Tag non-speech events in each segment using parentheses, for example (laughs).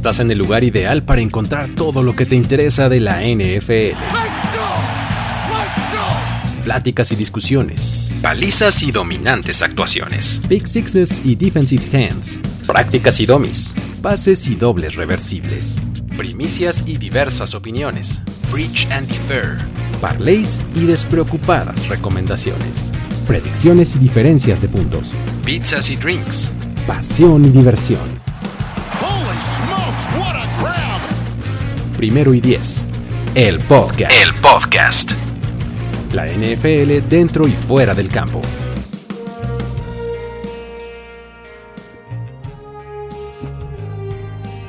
Estás en el lugar ideal para encontrar todo lo que te interesa de la NFL. Pláticas y discusiones. Palizas y dominantes actuaciones. Big sixes y defensive stands. Prácticas y domis. Pases y dobles reversibles. Primicias y diversas opiniones. Preach and defer. Parlays y despreocupadas recomendaciones. Predicciones y diferencias de puntos. Pizzas y drinks. Pasión y diversión. Primero y Diez. El podcast. El podcast. La NFL dentro y fuera del campo.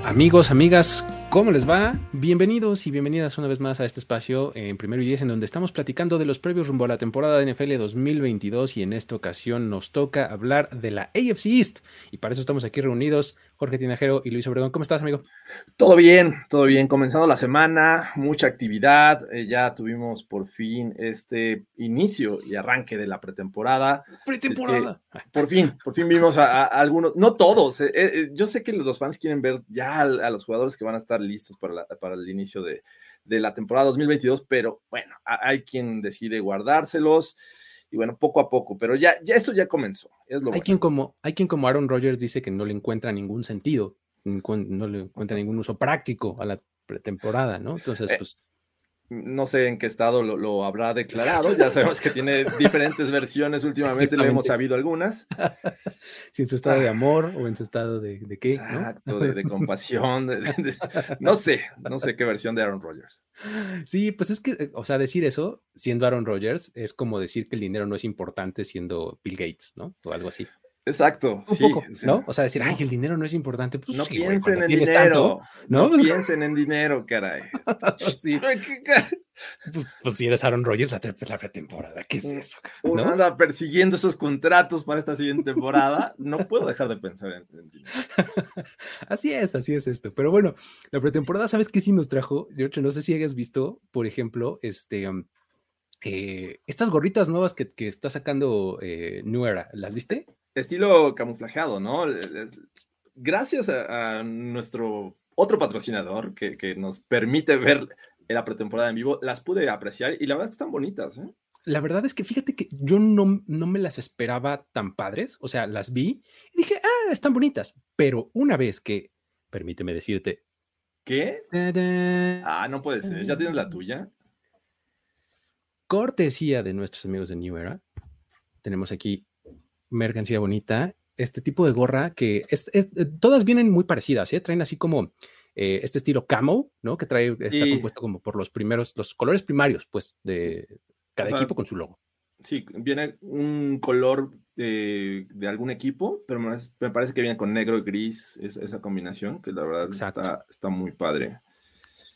Amigos, amigas, ¿Cómo les va? Bienvenidos y bienvenidas una vez más a este espacio en Primero y Diez, en donde estamos platicando de los previos rumbo a la temporada de NFL 2022 y en esta ocasión nos toca hablar de la AFC East y para eso estamos aquí reunidos Jorge Tinajero y Luis Obregón. ¿Cómo estás, amigo? Todo bien, todo bien. Comenzando la semana, mucha actividad. Eh, ya tuvimos por fin este inicio y arranque de la pretemporada. Pretemporada. por fin, por fin vimos a, algunos, no todos. Eh, eh, yo sé que los fans quieren ver ya a, los jugadores que van a estar listos para, para el inicio de, de la temporada 2022, pero bueno, hay quien decide guardárselos y bueno, poco a poco, pero ya, ya esto ya comenzó. hay, quien como, hay quien como Aaron Rodgers dice que no le encuentra ningún sentido, no le encuentra ningún uso práctico a la pretemporada, ¿no? Entonces, eh, pues no sé en qué estado lo, habrá declarado, (laughs) ya sabemos que tiene diferentes versiones últimamente, le hemos sabido algunas. (laughs) si en su estado de ah. amor o en su estado de, de qué. Exacto, de, compasión, no sé, no sé qué versión de Aaron Rodgers. Sí, pues es que, o sea, decir eso siendo Aaron Rodgers es como decir que el dinero no es importante siendo Bill Gates, ¿no? O algo así. Exacto, sí, ¿no? O sea, decir, ay, el dinero no es importante. Pues, no piensen en dinero. ¿no? (laughs) piensen en dinero, caray. (laughs) sí. Pues, pues, si eres Aaron Rodgers, la, la pretemporada, ¿qué es eso? Uno anda persiguiendo esos contratos para esta siguiente temporada. No puedo dejar de pensar en, dinero. (laughs) así es, así es esto. Pero bueno, la pretemporada, ¿sabes qué sí nos trajo? Yo no sé si hayas visto, por ejemplo, este. Um, eh, estas gorritas nuevas que, que está sacando eh, New Era, ¿las viste? Estilo camuflajeado, ¿no? Gracias a, nuestro otro patrocinador que, nos permite ver la pretemporada en vivo, las pude apreciar y la verdad es que están bonitas. ¿eh? La verdad es que fíjate que yo no, no me las esperaba tan padres, o sea, las vi y dije, ah, están bonitas, pero una vez que, permíteme decirte, ¿qué? Ah, no puede ser, ¿ya tienes la tuya? Cortesía de nuestros amigos de New Era, tenemos aquí mercancía bonita. Este tipo de gorra que es, eh, todas vienen muy parecidas, ¿eh? traen así como eh, este estilo camo, ¿no? Que trae, está compuesto como por los primeros, los colores primarios, pues, de cada equipo con su logo. Sí, viene un color de algún equipo, pero me, parece que viene con negro y gris, esa combinación, que la verdad está, está, muy padre.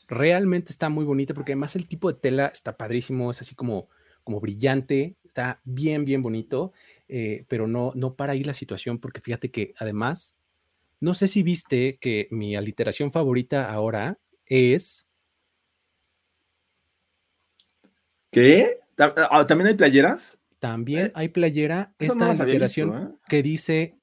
Realmente está muy bonita porque además el tipo de tela está padrísimo, es así como, como brillante, está bien, bien bonito. Eh, pero no, no para ahí la situación, porque fíjate que además, no sé si viste que mi aliteración favorita ahora es... ¿Qué? Ah, ¿También hay playeras? También eh, hay playera. Esta aliteración ¿eh? que dice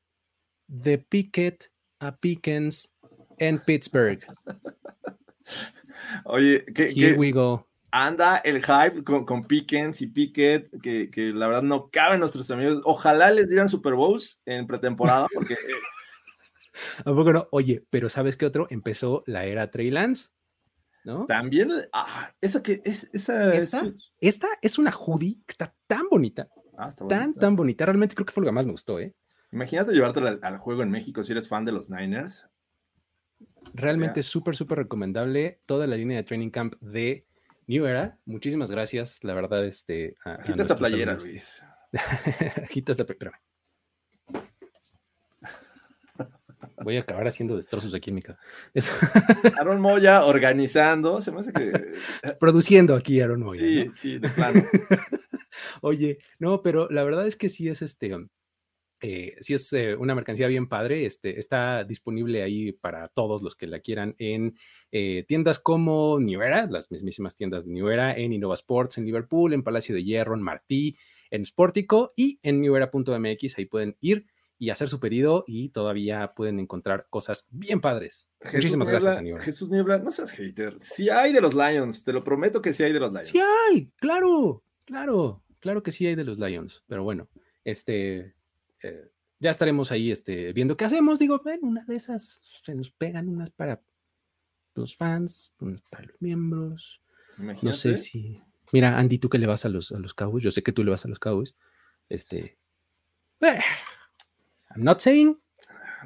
The Picket a Pickens en Pittsburgh. (laughs) Oye, ¿qué, Here we go anda el hype con, Pickens y Pickett, que, que, la verdad no caben nuestros amigos. Ojalá les dieran Super Bowls en pretemporada, porque. (laughs) ¿A poco no? Oye, pero ¿sabes qué otro? Empezó la era Trey Lance, ¿no? También, ah, esa que es. Esa, esta, es una hoodie que está tan bonita. Ah, tan, tan bonita. Realmente creo que fue lo que más me gustó, ¿eh? Imagínate llevártela al, juego en México si eres fan de los Niners. Realmente súper, súper recomendable toda la línea de Training Camp de New Era, muchísimas gracias. La verdad, este. Agita esta playera, Luis. (laughs) Agita esta playera. Voy a acabar haciendo destrozos aquí en mi casa. (laughs) Aaron Moya organizando, se me hace que. Produciendo aquí Aaron Moya. Sí, sí, de plano. (laughs) Oye, no, pero la verdad es que sí es este. Eh, sí es eh, una mercancía bien padre, este, está disponible ahí para todos los que la quieran en eh, tiendas como New Era, las mismísimas tiendas de New Era, en Innova Sports en Liverpool, en Palacio de Hierro, en Martí, en Sportico y en newera.mx, ahí pueden ir y hacer su pedido y todavía pueden encontrar cosas bien padres. Muchísimas gracias, Niebla. Jesús Niebla, no seas hater. Si hay de los Lions, te lo prometo que sí hay de los Lions. Sí hay, claro, claro, claro que sí hay de los Lions. Pero bueno, este, eh, ya estaremos ahí este, viendo qué hacemos. Digo, ven, una de esas se nos pegan unas para los fans, unas para los miembros. No sé si. Mira, Andy, tú que le vas a los, a los Cowboys, yo sé que tú le vas a los Cowboys. Este. Eh, I'm not saying.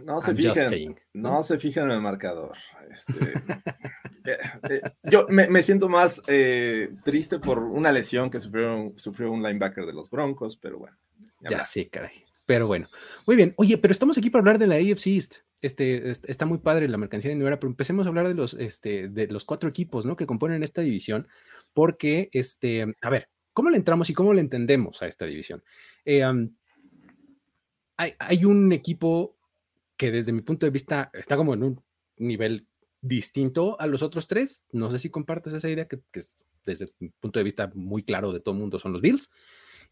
No se, fijen, no se fijen en el marcador. Este, (laughs) eh, eh, yo me, siento más eh, triste por una lesión que sufrió, sufrió un linebacker de los Broncos, pero bueno. Ya, sé, caray. Pero bueno, muy bien. Oye, pero estamos aquí para hablar de la AFC East. Este, está muy padre la mercancía de Nueva, pero empecemos a hablar de los, este, de los cuatro equipos, ¿no? Que componen esta división, porque, este, a ver, ¿cómo le entramos y cómo le entendemos a esta división? Eh, hay, un equipo que desde mi punto de vista está como en un nivel distinto a los otros tres. No sé si compartes esa idea que, que desde mi punto de vista muy claro de todo el mundo son los Bills.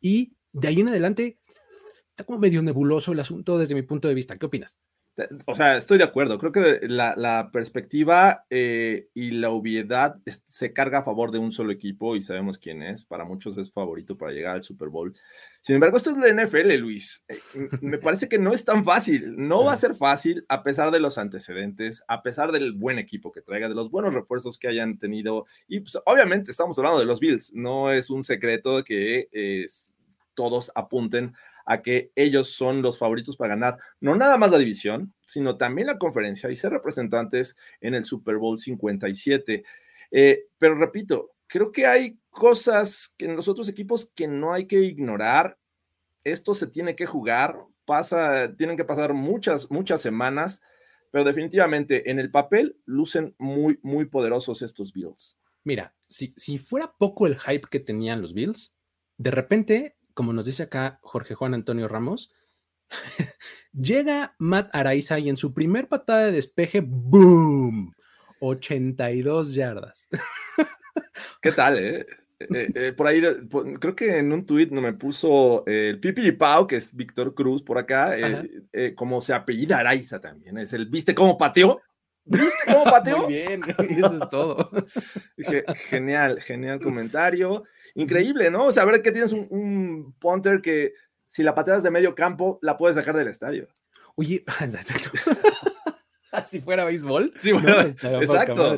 Y de ahí en adelante está como medio nebuloso el asunto desde mi punto de vista. ¿Qué opinas? O sea, estoy de acuerdo. Creo que la, perspectiva eh, y la obviedad se carga a favor de un solo equipo y sabemos quién es. Para muchos es favorito para llegar al Super Bowl. Sin embargo, esto es la NFL, Luis. Eh, me parece que no es tan fácil. No va a ser fácil a pesar de los antecedentes, a pesar del buen equipo que traiga, de los buenos refuerzos que hayan tenido. Y pues, obviamente estamos hablando de los Bills. No es un secreto que todos apunten a que ellos son los favoritos para ganar no nada más la división, sino también la conferencia y ser representantes en el Super Bowl 57. Eh, pero repito, creo que hay cosas que en los otros equipos que no hay que ignorar. Esto se tiene que jugar, pasa, tienen que pasar muchas, muchas semanas, pero definitivamente en el papel lucen muy, muy poderosos estos Bills. Mira, si, si fuera poco el hype que tenían los Bills, de repente como nos dice acá Jorge Juan Antonio Ramos, (laughs) llega Matt Araiza y en su primer patada de despeje, ¡boom! 82 yardas. (laughs) ¿Qué tal, eh? eh, eh por ahí, creo que en un tuit no me puso el Pipiripao, que es Víctor Cruz por acá, eh, como se apellida Araiza también, es el, ¿viste cómo pateó? ¿Viste cómo (laughs) pateó? Muy bien, eso es todo. Dije, genial, genial comentario. Increíble, ¿no? O sea, a ver que tienes un, un punter que si la pateas de medio campo, la puedes sacar del estadio. Oye, (laughs) exacto. (laughs) si fuera béisbol. (laughs) Sí, bueno, exacto.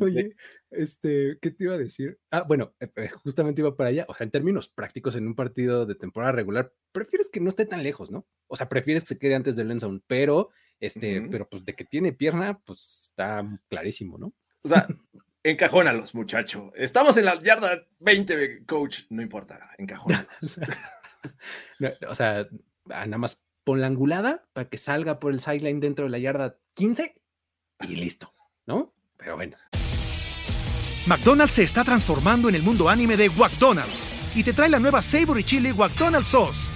Oye, este, ¿qué te iba a decir? Ah, bueno, eh, eh, justamente iba para allá. O sea, en términos prácticos, en un partido de temporada regular, prefieres que no esté tan lejos, ¿no? O sea, prefieres que se quede antes del end pero, este, pero pues de que tiene pierna, pues está clarísimo, ¿no? O sea, encajónalos, muchacho. Estamos en la yarda 20, coach, no importa, encajónalos. (laughs) o sea, ah, nada más pon la angulada para que salga por el sideline dentro de la yarda 15 y listo, ¿no? Pero bueno. McDonald's se está transformando en el mundo anime de McDonald's y te trae la nueva Savory Chili McDonald's Sauce.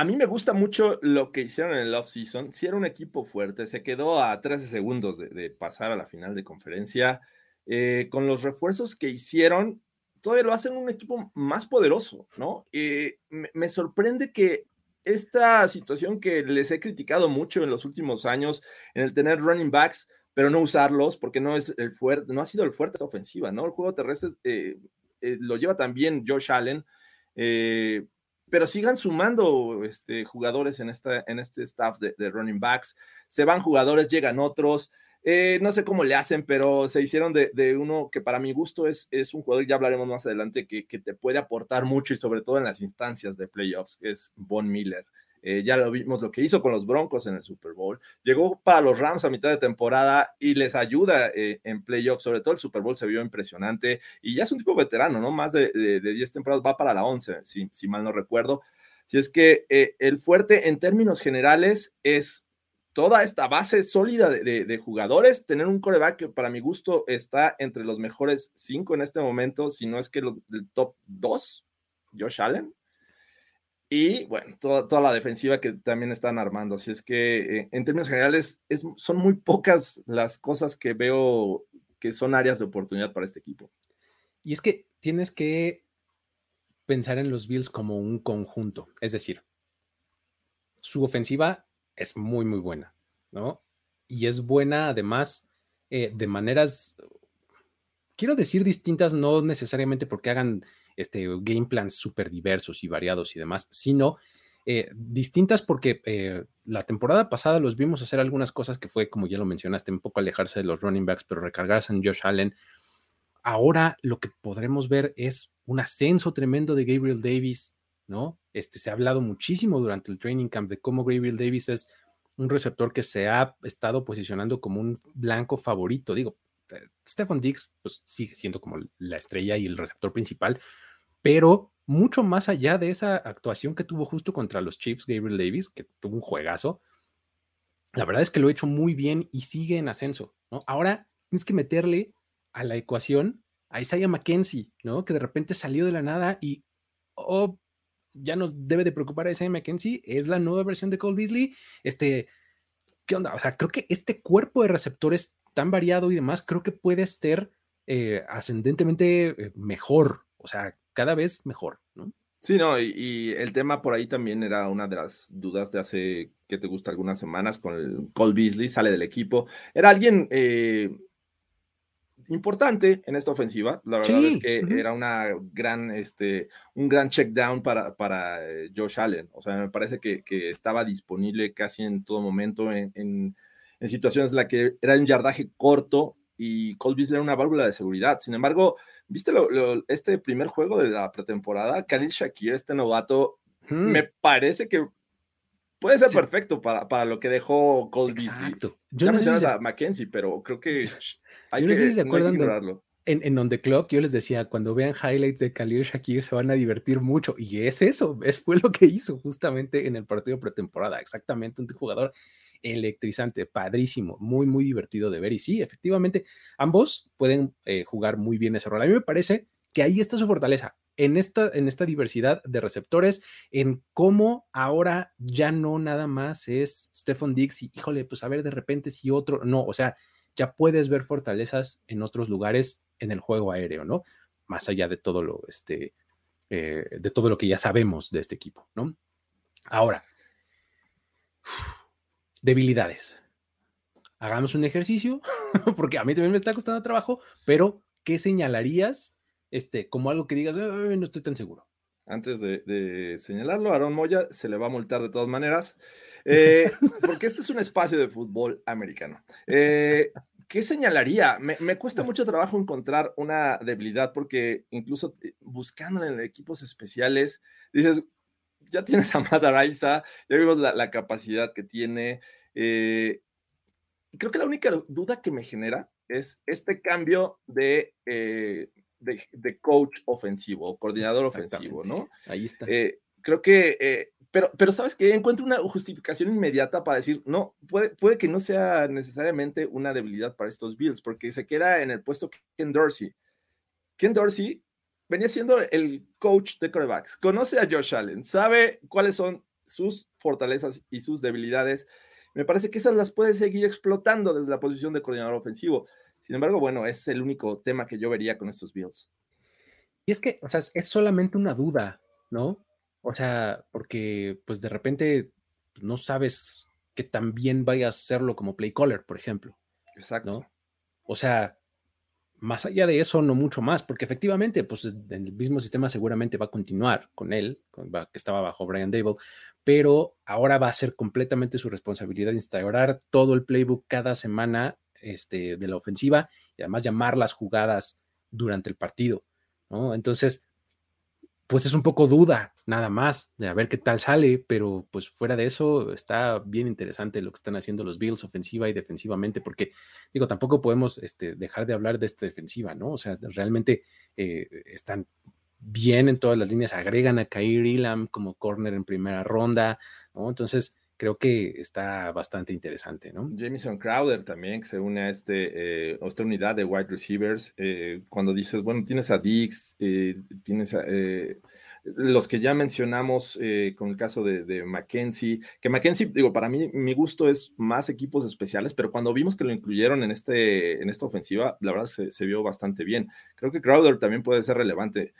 A mí me gusta mucho lo que hicieron en el off-season. Si era un equipo fuerte, se quedó a 13 segundos de, pasar a la final de conferencia. Eh, con los refuerzos que hicieron, todavía lo hacen un equipo más poderoso, ¿no? Eh, me, sorprende que esta situación que les he criticado mucho en los últimos años, en el tener running backs pero no usarlos porque no es el fuerte, no ha sido el fuerte esta ofensiva, ¿no? El juego terrestre eh, lo lleva también Josh Allen, pero sigan sumando este, jugadores en, este staff de, running backs, se van jugadores, llegan otros. no sé cómo le hacen, pero se hicieron de, uno que para mi gusto es, un jugador, ya hablaremos más adelante, que, te puede aportar mucho y sobre todo en las instancias de playoffs, es Von Miller. Eh, ya lo vimos lo que hizo con los Broncos en el Super Bowl. Llegó para los Rams a mitad de temporada y les ayuda eh, en playoffs. Sobre todo el Super Bowl se vio impresionante y ya es un tipo veterano, ¿no? Más de, de, 10 temporadas, va para la 11, si, mal no recuerdo. Si es que eh, el fuerte en términos generales es toda esta base sólida de, jugadores, tener un coreback que para mi gusto está entre los mejores cinco en este momento, si no es que el top 2, Josh Allen, y bueno, toda, toda, la defensiva que también están armando. Así es que eh, en términos generales es, son muy pocas las cosas que veo que son áreas de oportunidad para este equipo. Y es que tienes que pensar en los Bills como un conjunto. Es decir, su ofensiva es muy, muy buena, ¿no? Y es buena además eh, de maneras, quiero decir distintas, no necesariamente porque hagan este, game plans súper diversos y variados y demás, sino eh, distintas porque eh, la temporada pasada los vimos hacer algunas cosas que fue, como ya lo mencionaste, un poco alejarse de los running backs, pero recargarse en Josh Allen. Ahora lo que podremos ver es un ascenso tremendo de Gabriel Davis, ¿no? Este, se ha hablado muchísimo durante el training camp de cómo Gabriel Davis es un receptor que se ha estado posicionando como un blanco favorito. Digo, eh, Stefan Diggs pues, sigue siendo como la estrella y el receptor principal, pero mucho más allá de esa actuación que tuvo justo contra los Chiefs, Gabriel Davis, que tuvo un juegazo, la verdad es que lo ha hecho muy bien y sigue en ascenso, ¿no? Ahora tienes que meterle a la ecuación a Isaiah McKenzie, ¿no? Que de repente salió de la nada y, oh, ya nos debe de preocupar a Isaiah McKenzie, es la nueva versión de Cole Beasley, este, ¿qué onda? O sea, creo que este cuerpo de receptores tan variado y demás, creo que puede ser eh, ascendentemente eh, mejor, o sea, cada vez mejor, ¿no? Sí, no, y, el tema por ahí también era una de las dudas de hace, que te gusta, algunas semanas con el Cole Beasley, sale del equipo. Era alguien eh, importante en esta ofensiva. La verdad es que era una gran, este, un gran check down para, para Josh Allen. O sea, me parece que, estaba disponible casi en todo momento en, en, en situaciones en las que era un yardaje corto y Cole Beasley era una válvula de seguridad. Sin embargo, ¿viste este primer juego de la pretemporada? Khalil Shakir, este novato, hmm. me parece que puede ser perfecto para, para, lo que dejó Cole Beasley. Yo ya mencionas a Mackenzie, pero creo que hay que, si se acuerdan en, en On The Clock yo les decía, cuando vean highlights de Khalil Shakir se van a divertir mucho. Y es eso, es, fue lo que hizo justamente en el partido pretemporada. Exactamente, un jugador electrizante, padrísimo, muy, muy divertido de ver. Y sí, efectivamente, ambos pueden eh, jugar muy bien ese rol. A mí me parece que ahí está su fortaleza, en esta, en esta diversidad de receptores, en cómo ahora ya no nada más es Stephen Dix y, híjole, pues a ver de repente si otro, no, o sea, ya puedes ver fortalezas en otros lugares en el juego aéreo, ¿no? Más allá de todo lo, este, eh, de todo lo que ya sabemos de este equipo, ¿no? Ahora, debilidades. Hagamos un ejercicio, (laughs) porque a mí también me está costando trabajo, pero ¿qué señalarías este, como algo que digas, no estoy tan seguro? Antes de, señalarlo, Aaron Moya se le va a multar de todas maneras, (laughs) eh, porque este es un espacio de fútbol americano. Eh, ¿Qué señalaría? Me, me, cuesta mucho trabajo encontrar una debilidad porque incluso eh, buscando en equipos especiales, dices, ya tienes a Matt ya vimos la, capacidad que tiene. Eh, creo que la única duda que me genera es este cambio de, eh, de, coach ofensivo, coordinador ofensivo, ¿no? Ahí está. Eh, creo que, pero, pero sabes que encuentro una justificación inmediata para decir, no, puede, puede que no sea necesariamente una debilidad para estos Bills, porque se queda en el puesto Ken Dorsey. Ken Dorsey venía siendo el coach de quarterbacks, conoce a Josh Allen, sabe cuáles son sus fortalezas y sus debilidades. Me parece que esas las puede seguir explotando desde la posición de coordinador ofensivo. Sin embargo, bueno, es el único tema que yo vería con estos Bills. Y es que, o sea, es solamente una duda, ¿no? O sea, porque pues de repente no sabes que también vaya a hacerlo como play caller, por ejemplo. Exacto. O sea, más allá de eso, no mucho más, porque efectivamente, pues el mismo sistema seguramente va a continuar con él, que estaba bajo Brian Dable, pero ahora va a ser completamente su responsabilidad instaurar todo el playbook cada semana este, de la ofensiva y además llamar las jugadas durante el partido, ¿no? Entonces, pues es un poco duda, nada más, de a ver qué tal sale, pero pues fuera de eso está bien interesante lo que están haciendo los Bills ofensiva y defensivamente, porque digo, tampoco podemos este, dejar de hablar de esta defensiva, ¿no? O sea, realmente eh, están bien en todas las líneas, agregan a Kair Elam como corner en primera ronda, ¿no? Entonces, creo que está bastante interesante, ¿no? Jameson Crowder también, que se une a, este, eh, esta unidad de wide receivers. Eh, cuando dices, bueno, tienes a Dix, eh, tienes a los que ya mencionamos con el caso de, de, Mackenzie, que Mackenzie, digo, para mí, mi gusto es más equipos especiales, pero cuando vimos que lo incluyeron en, este, en esta ofensiva, la verdad se, se vio bastante bien. Creo que Crowder también puede ser relevante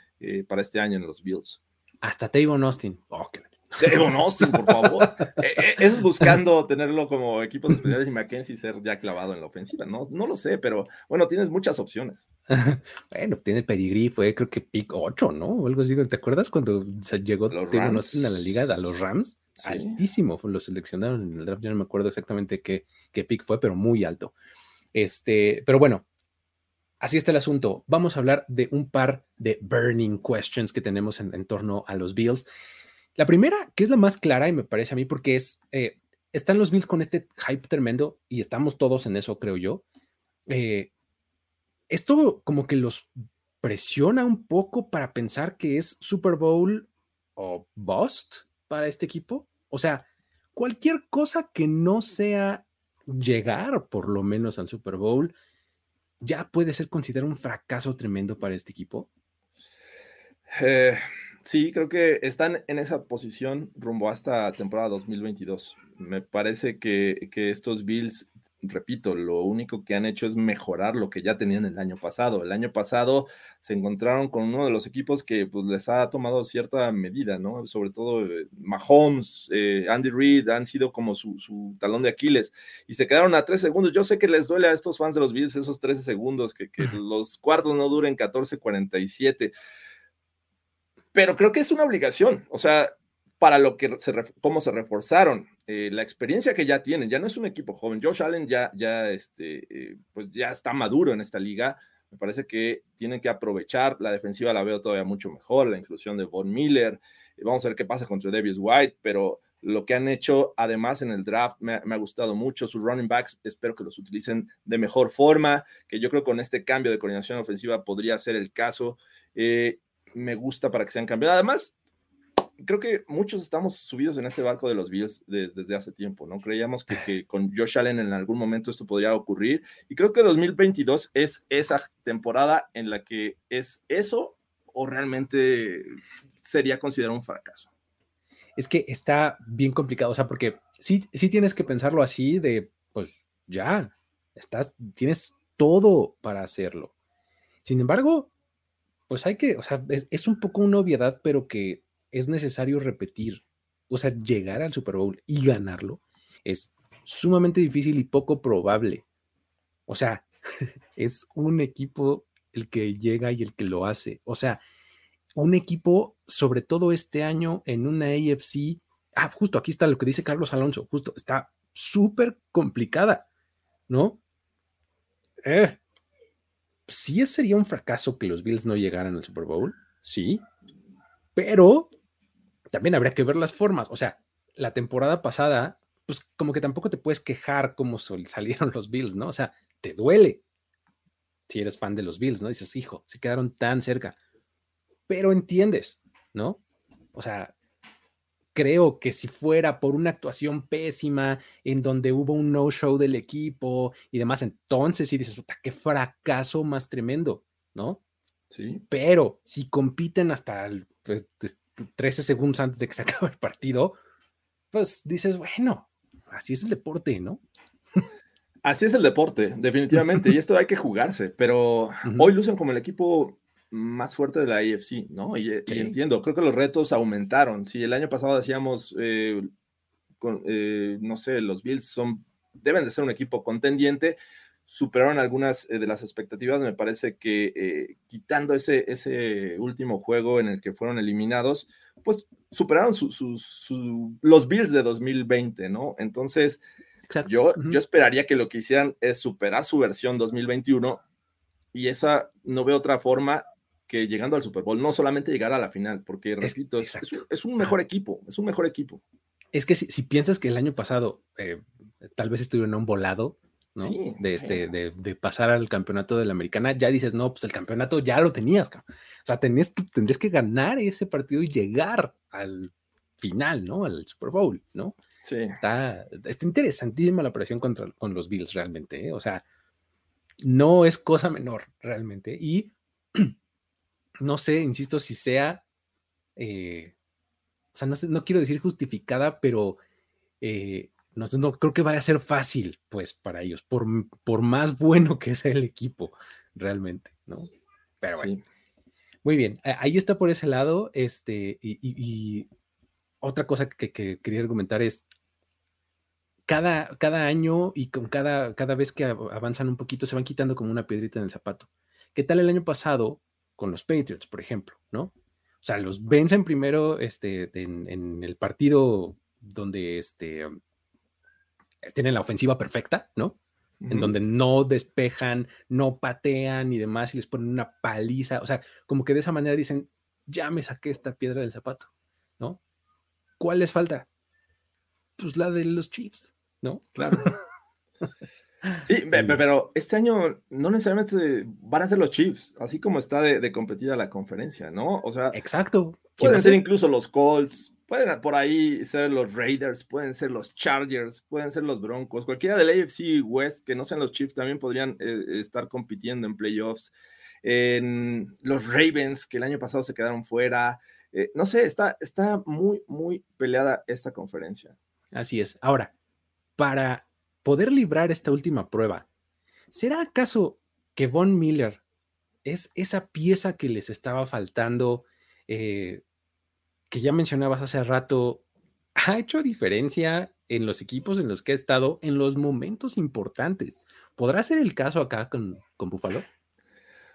para este año en los Bills. Hasta Tavon Austin. Oh, Devon Austin, por favor. Eh, eh, eso es buscando tenerlo como equipos especiales y Mackenzie ser ya clavado en la ofensiva. No, no lo sé, pero bueno, tienes muchas opciones. (laughs) bueno, tiene pedigrí, fue creo que pick 8, ¿no? O algo así. ¿Te acuerdas cuando se llegó Devon Austin a la liga, a los Rams? Altísimo, lo seleccionaron en el draft. Yo no me acuerdo exactamente qué, qué pick fue, pero muy alto. Este, pero bueno, Así está el asunto. Vamos a hablar de un par de burning questions que tenemos en, en torno a los Bills. La primera, que es la más clara y me parece a mí porque es, eh, están los Bills con este hype tremendo y estamos todos en eso, creo yo. Eh, esto como que los presiona un poco para pensar que es Super Bowl o bust para este equipo. O sea, cualquier cosa que no sea llegar por lo menos al Super Bowl ya puede ser considerado un fracaso tremendo para este equipo. Eh, Sí, creo que están en esa posición rumbo a esta temporada 2022. Me parece que, estos Bills, repito, lo único que han hecho es mejorar lo que ya tenían el año pasado. El año pasado se encontraron con uno de los equipos que pues, les ha tomado cierta medida, ¿no? Sobre todo eh, Mahomes, eh, Andy Reid han sido como su, talón de Aquiles y se quedaron a tres segundos. Yo sé que les duele a estos fans de los Bills esos 13 segundos, que, que (laughs) los cuartos no duren 14-47 pero creo que es una obligación, o sea, para lo que se, cómo se reforzaron, eh, la experiencia que ya tienen, ya no es un equipo joven, Josh Allen ya, ya, este, eh, pues ya está maduro en esta liga, me parece que tienen que aprovechar, la defensiva la veo todavía mucho mejor, la inclusión de Von Miller, eh, vamos a ver qué pasa contra Davis White, pero lo que han hecho además en el draft me, ha gustado mucho, sus running backs, espero que los utilicen de mejor forma, que yo creo que con este cambio de coordinación ofensiva podría ser el caso me gusta para que sean cambiados. Además, creo que muchos estamos subidos en este barco de los Bills desde hace tiempo, ¿no? Creíamos que, con Josh Allen en algún momento esto podría ocurrir y creo que 2022 es esa temporada en la que es eso o realmente sería considerado un fracaso. Es que está bien complicado, o sea, porque sí, sí tienes que pensarlo así de, pues ya, estás, tienes todo para hacerlo. Sin embargo, pues hay que, o sea, es, un poco una obviedad, pero que es necesario repetir. O sea, llegar al Super Bowl y ganarlo es sumamente difícil y poco probable. O sea, (laughs) es un equipo el que llega y el que lo hace. O sea, un equipo, sobre todo este año en una AFC. Ah, justo aquí está lo que dice Carlos Alonso, justo, está súper complicada, ¿no? Eh, sí sería un fracaso que los Bills no llegaran al Super Bowl, sí, pero también habría que ver las formas. O sea, la temporada pasada, pues como que tampoco te puedes quejar como salieron los Bills, ¿no? O sea, te duele si eres fan de los Bills, ¿no? Dices, hijo, se quedaron tan cerca, pero entiendes, ¿no? O sea, creo que si fuera por una actuación pésima en donde hubo un no-show del equipo y demás, entonces sí dices, puta, qué fracaso más tremendo, ¿no? Sí. Pero si compiten hasta el, 13 pues, segundos antes de que se acabe el partido, pues dices, bueno, así es el deporte, ¿no? Así es el deporte, definitivamente, y esto hay que jugarse, pero (laughs) hoy lucen como el equipo más fuerte de la AFC, ¿no? Y, entiendo, creo que los retos aumentaron. Si el año pasado decíamos, eh, eh, no sé, los Bills son, deben de ser un equipo contendiente, superaron algunas de las expectativas. Me parece que quitando ese, ese último juego en el que fueron eliminados, pues superaron los Bills de 2020, ¿no? Entonces, yo, yo esperaría que lo que hicieran es superar su versión 2021 y esa no veo otra forma que llegando al Super Bowl, no solamente llegar a la final, porque repito, es, es, un mejor equipo, es un mejor equipo. Es que si, piensas que el año pasado eh, tal vez estuvieron un volado, ¿no? de, este, de, pasar al campeonato de la americana, ya dices, no, pues el campeonato ya lo tenías, o sea, tenías que, tendrías que ganar ese partido y llegar al final, ¿no? Al Super Bowl, ¿no? Sí. Está, está interesantísima la operación contra, con los Bills realmente, ¿eh? o sea, no es cosa menor realmente. Y (clears throat) no sé, insisto, si sea, eh, o sea, no, no, quiero decir justificada, pero eh, no, no, creo que vaya a ser fácil, pues, para ellos, por, por más bueno que sea el equipo, realmente, ¿no? Pero bueno. Muy bien, ahí está por ese lado, este, y, otra cosa que, que, quería argumentar es, cada, cada año y con cada, cada vez que avanzan un poquito se van quitando como una piedrita en el zapato. ¿Qué tal el año pasado con los Patriots, por ejemplo? ¿No? O sea, los vencen primero este, en, el partido donde este, tienen la ofensiva perfecta, ¿no? En donde no despejan, no patean y demás y les ponen una paliza. O sea, como que de esa manera dicen, ya me saqué esta piedra del zapato, ¿no? ¿Cuál les falta? Pues la de los Chiefs. ¿no? Claro. (laughs) Sí, (laughs) pero este año no necesariamente van a ser los Chiefs, así como está de, competida la conferencia, ¿no? O sea, exacto. Pueden ser incluso los Colts, pueden por ahí ser los Raiders, pueden ser los Chargers, pueden ser los Broncos, cualquiera del AFC West que no sean los Chiefs también podrían eh, estar compitiendo en playoffs. En los Ravens, que el año pasado se quedaron fuera. Eh, no sé, está, está muy, muy peleada esta conferencia. Así es. Ahora, para poder librar esta última prueba, ¿será acaso que Von Miller es esa pieza que les estaba faltando, eh, que ya mencionabas hace rato, ha hecho diferencia en los equipos en los que ha estado en los momentos importantes? ¿Podrá ser el caso acá con, con Buffalo?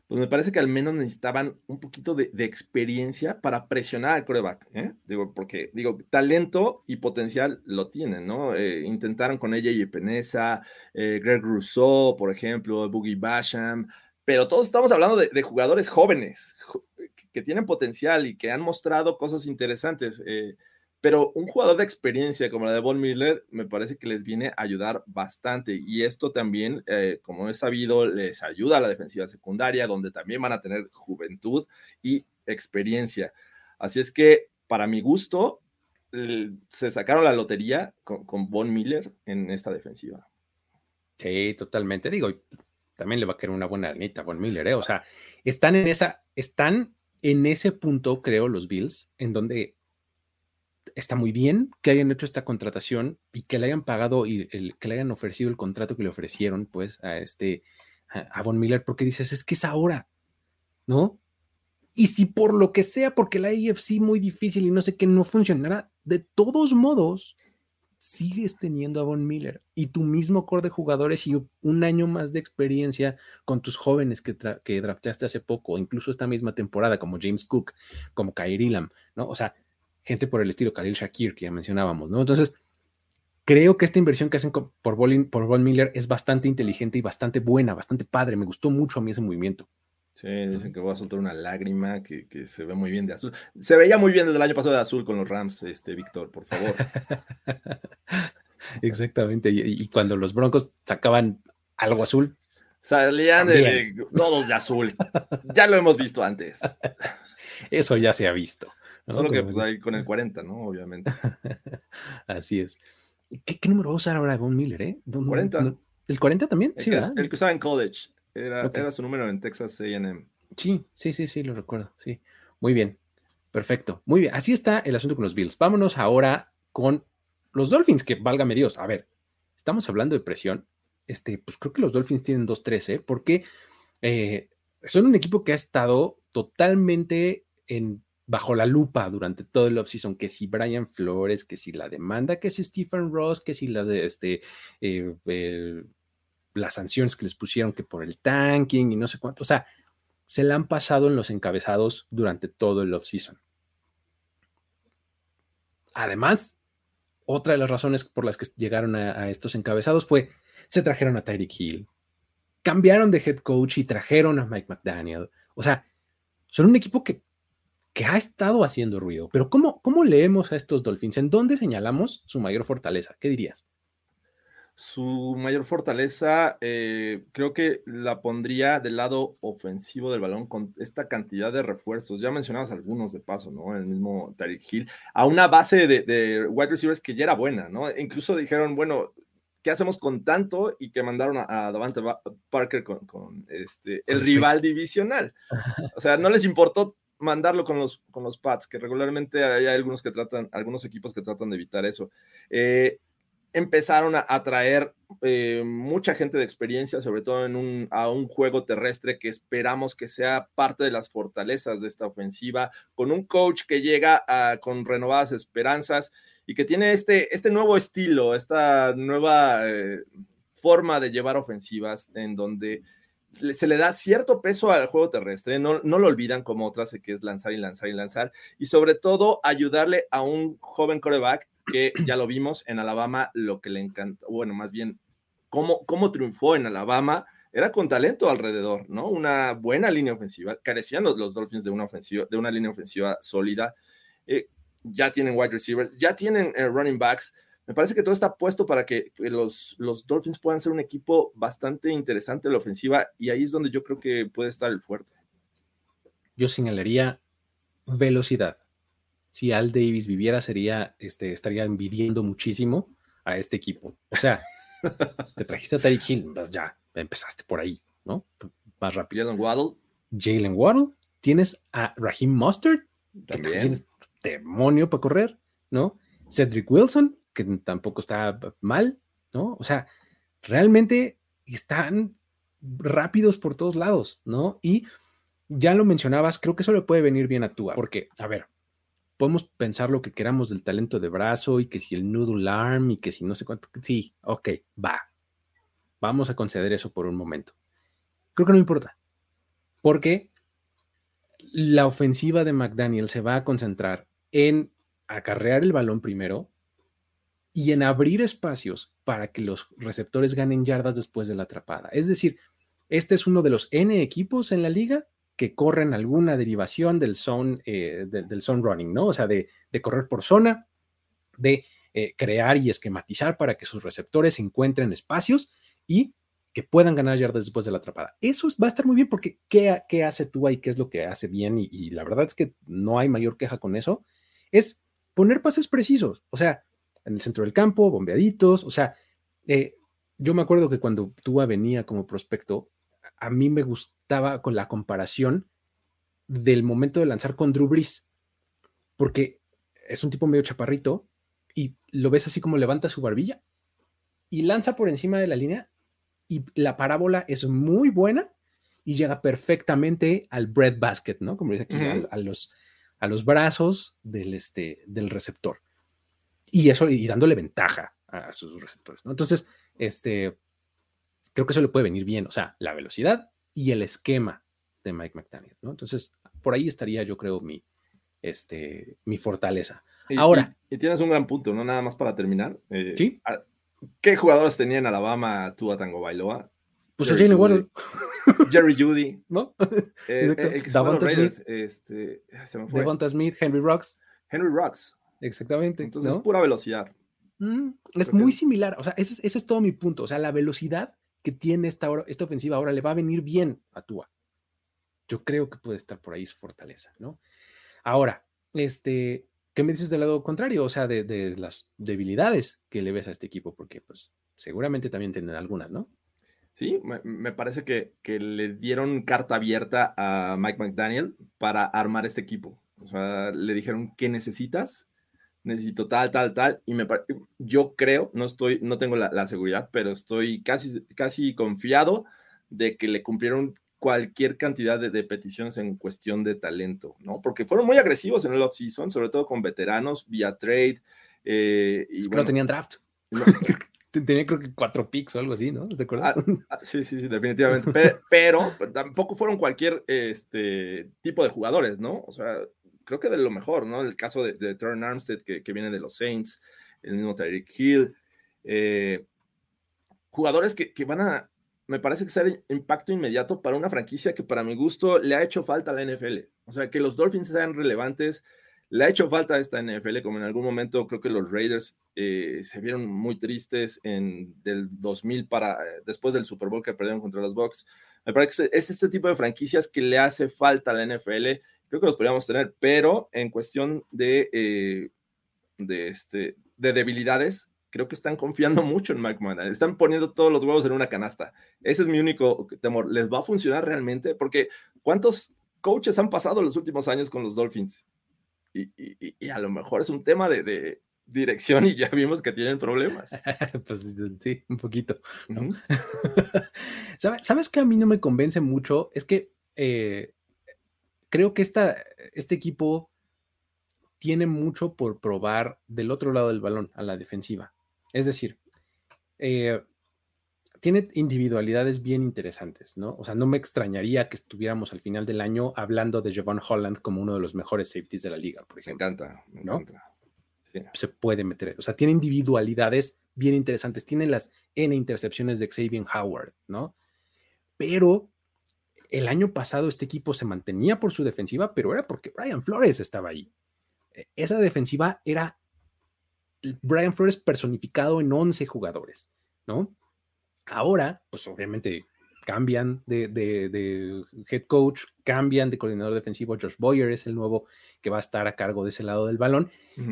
Pues me parece que al menos necesitaban un poquito de, experiencia para presionar al coreback, ¿eh? Digo, porque, digo, talento y potencial lo tienen, ¿no? Eh, intentaron con ella y Peneza, eh, Greg Rousseau, por ejemplo, Boogie Basham, pero todos estamos hablando de, jugadores jóvenes que, tienen potencial y que han mostrado cosas interesantes. Pero un jugador de experiencia como la de Von Miller me parece que les viene a ayudar bastante. Y esto también, eh, como he sabido, les ayuda a la defensiva secundaria, donde también van a tener juventud y experiencia. Así es que, para mi gusto, se sacaron la lotería con, Von Miller en esta defensiva. Sí, totalmente. Digo, también le va a querer una buena anita a Von Miller, ¿eh? O sea, están en esa, están en ese punto, creo, los Bills, en donde está muy bien que hayan hecho esta contratación y que le hayan pagado y el, que le hayan ofrecido el contrato que le ofrecieron, pues, a este, a, Von Miller, porque dices, es que es ahora, ¿no? Y si por lo que sea, porque la AFC muy difícil y no sé qué, no funcionará, de todos modos, sigues teniendo a Von Miller y tu mismo core de jugadores y un año más de experiencia con tus jóvenes que, que drafteaste hace poco, incluso esta misma temporada, como James Cook, como Kyrie Lam, ¿no? O sea, gente por el estilo Khalil Shakir, que ya mencionábamos, ¿no? Entonces, creo que esta inversión que hacen por, por Von Miller es bastante inteligente y bastante buena, bastante padre. Me gustó mucho a mí ese movimiento. Sí, dicen que voy a soltar una lágrima que, se ve muy bien de azul. Se veía muy bien desde el año pasado de azul con los Rams, este Víctor, por favor. (laughs) Exactamente. Y, cuando los Broncos sacaban algo azul. Salían de, todos de azul. Ya lo hemos visto antes. (laughs) Eso ya se ha visto. Solo que pues ahí con el 40, ¿no? Obviamente. (laughs) Así es. ¿Qué, número va a usar ahora Von Miller, eh? 40. ¿El 40 también? Sí, ¿verdad? El que usaba en college. Era, era su número en Texas AM. Sí, sí, sí, sí, lo recuerdo. Sí. Muy bien. Perfecto. Muy bien. Así está el asunto con los Bills. Vámonos ahora con los Dolphins, que válgame Dios. A ver, estamos hablando de presión. Este, pues creo que los Dolphins tienen 2-3, ¿eh? Porque eh, son un equipo que ha estado totalmente en bajo la lupa durante todo el offseason, que si Brian Flores, que si la demanda, que si Stephen Ross, que si la de este, eh, las sanciones que les pusieron que por el tanking y no sé cuánto. O sea, se la han pasado en los encabezados durante todo el offseason. Además, otra de las razones por las que llegaron a, estos encabezados fue, se trajeron a Tyreek Hill, cambiaron de head coach y trajeron a Mike McDaniel. O sea, son un equipo que, que ha estado haciendo ruido. Pero ¿cómo, ¿cómo leemos a estos Dolphins? ¿En dónde señalamos su mayor fortaleza? ¿Qué dirías? Su mayor fortaleza, eh, creo que la pondría del lado ofensivo del balón con esta cantidad de refuerzos. Ya mencionabas algunos de paso, ¿no? El mismo Tariq Hill, a una base de, wide receivers que ya era buena, ¿no? Incluso dijeron, bueno, ¿qué hacemos con tanto? Y que mandaron a, Davante Parker con, este, el rival divisional. O sea, no les importó mandarlo con los, con los Pats, que regularmente hay algunos que tratan, algunos equipos que tratan de evitar eso. Eh, empezaron a atraer eh, mucha gente de experiencia, sobre todo en un, a un juego terrestre que esperamos que sea parte de las fortalezas de esta ofensiva, con un coach que llega con renovadas esperanzas y que tiene este, este nuevo estilo, esta nueva eh, forma de llevar ofensivas en donde se le da cierto peso al juego terrestre, no, no lo olvidan como otras, que es lanzar y lanzar y lanzar, y sobre todo ayudarle a un joven coreback que ya lo vimos en Alabama, lo que le encanta, bueno, más bien, cómo, cómo triunfó en Alabama, era con talento alrededor, ¿no? Una buena línea ofensiva, carecían los, Dolphins de una, ofensiva, de una línea ofensiva sólida, eh, ya tienen wide receivers, ya tienen eh, running backs, me parece que todo está puesto para que los, los Dolphins puedan ser un equipo bastante interesante en la ofensiva y ahí es donde yo creo que puede estar el fuerte. Yo señalaría velocidad si Al Davis viviera, sería, este, estaría envidiando muchísimo a este equipo. O sea, (laughs) te trajiste a Tariq Hill, pues ya empezaste por ahí, ¿no? Más rápido. Jalen Waddle. Jalen Waddle. Tienes a Raheem Mustard, que también es demonio para correr, ¿no? Cedric Wilson, que tampoco está mal, ¿no? O sea, realmente están rápidos por todos lados, ¿no? Y ya lo mencionabas, creo que eso le puede venir bien a Tua, porque, a ver, podemos pensar lo que queramos del talento de brazo y que si el noodle arm y que si no sé cuánto. Sí, ok, va. Vamos a conceder eso por un momento. Creo que no importa. Porque la ofensiva de McDaniel se va a concentrar en acarrear el balón primero y en abrir espacios para que los receptores ganen yardas después de la atrapada. Es decir, este es uno de los N equipos en la liga que corren alguna derivación del zone, eh, del zone running, ¿no? O sea, de, correr por zona, de eh, crear y esquematizar para que sus receptores encuentren espacios y que puedan ganar yardas después de la atrapada. Eso va a estar muy bien porque ¿qué, qué hace tú ahí? ¿Qué es lo que hace bien? Y, la verdad es que no hay mayor queja con eso. Es poner pases precisos, o sea, en el centro del campo, bombeaditos, o sea, eh, yo me acuerdo que cuando Tua venía como prospecto, a mí me gustaba con la comparación del momento de lanzar con Drew Brees, porque es un tipo medio chaparrito y lo ves así como levanta su barbilla y lanza por encima de la línea y la parábola es muy buena y llega perfectamente al bread basket, ¿no? Como dice aquí, a, los, a los brazos del, este, del receptor. Y eso, y dándole ventaja a sus receptores, ¿no? Entonces, este, creo que eso le puede venir bien, o sea, la velocidad y el esquema de Mike McDaniel, ¿no? Entonces, por ahí estaría, yo creo, mi, este, mi fortaleza. Ahora. Y, tienes un gran punto, ¿no? Nada más para terminar. Eh, sí. ¿Qué jugadores tenía en Alabama Tua Tango Bailoa? Pues Jerry Jalen (laughs) Jerry Judy. ¿No? (laughs) Eh, eh Davonta Smith. Este, se me fue. Devonta Smith, Henry Rocks. Henry Rocks. Exactamente. Entonces, es pura velocidad. Mm, es muy similar. O sea, ese, ese, es todo mi punto. O sea, la velocidad que tiene esta, esta ofensiva ahora le va a venir bien a Tua. Yo creo que puede estar por ahí su fortaleza, ¿no? Ahora, este, ¿qué me dices del lado contrario? O sea, de, las debilidades que le ves a este equipo, porque pues seguramente también tienen algunas, ¿no? Sí, me, parece que, que, le dieron carta abierta a Mike McDaniel para armar este equipo. O sea, le dijeron, ¿qué necesitas? Necesito tal, tal, tal, y me yo creo, no estoy, no tengo la, seguridad, pero estoy casi, casi confiado de que le cumplieron cualquier cantidad de, peticiones en cuestión de talento, ¿no? Porque fueron muy agresivos en el off-season, sobre todo con veteranos, vía trade. Eh, y es que no tenían draft. (laughs) tenía creo que cuatro picks o algo así, ¿no? ¿Te acuerdas? Ah, (laughs) ah, sí, sí, sí, definitivamente. Pero, tampoco fueron cualquier este, tipo de jugadores, ¿no? O sea, creo que de lo mejor, ¿no? El caso de, de Armstead, que, viene de los Saints, el mismo Tyreek Hill. Eh, jugadores que, que, van a, me parece que ser impacto inmediato para una franquicia que para mi gusto le ha hecho falta a la NFL. O sea, que los Dolphins sean relevantes le ha hecho falta a esta NFL, como en algún momento creo que los Raiders eh, se vieron muy tristes en del 2000 para eh, después del Super Bowl que perdieron contra los Bucks. Me parece que es este tipo de franquicias que le hace falta a la NFL. Creo que los podríamos tener, pero en cuestión de, eh, de, este, de debilidades, creo que están confiando mucho en Mike Mann. Están poniendo todos los huevos en una canasta. Ese es mi único temor. ¿Les va a funcionar realmente? Porque ¿cuántos coaches han pasado los últimos años con los Dolphins? y, a lo mejor es un tema de, dirección y ya vimos que tienen problemas. (laughs) pues sí, un poquito. (laughs) ¿Sabes que a mí no me convence mucho? Es que eh, creo que esta, este equipo tiene mucho por probar del otro lado del balón, a la defensiva. Es decir, eh, tiene individualidades bien interesantes, ¿no? O sea, no me extrañaría que estuviéramos al final del año hablando de Javon Holland como uno de los mejores safeties de la liga, por ejemplo. Me encanta, me encanta. Se puede meter, o sea, tiene individualidades bien interesantes, tiene las N intercepciones de Xavier Howard, ¿no? Pero el año pasado este equipo se mantenía por su defensiva, pero era porque Brian Flores estaba ahí. E, esa defensiva era Brian Flores personificado en 11 jugadores, ¿no? Ahora, pues obviamente cambian de, head coach, cambian de coordinador defensivo. Josh Boyer es el nuevo que va a estar a cargo de ese lado del balón.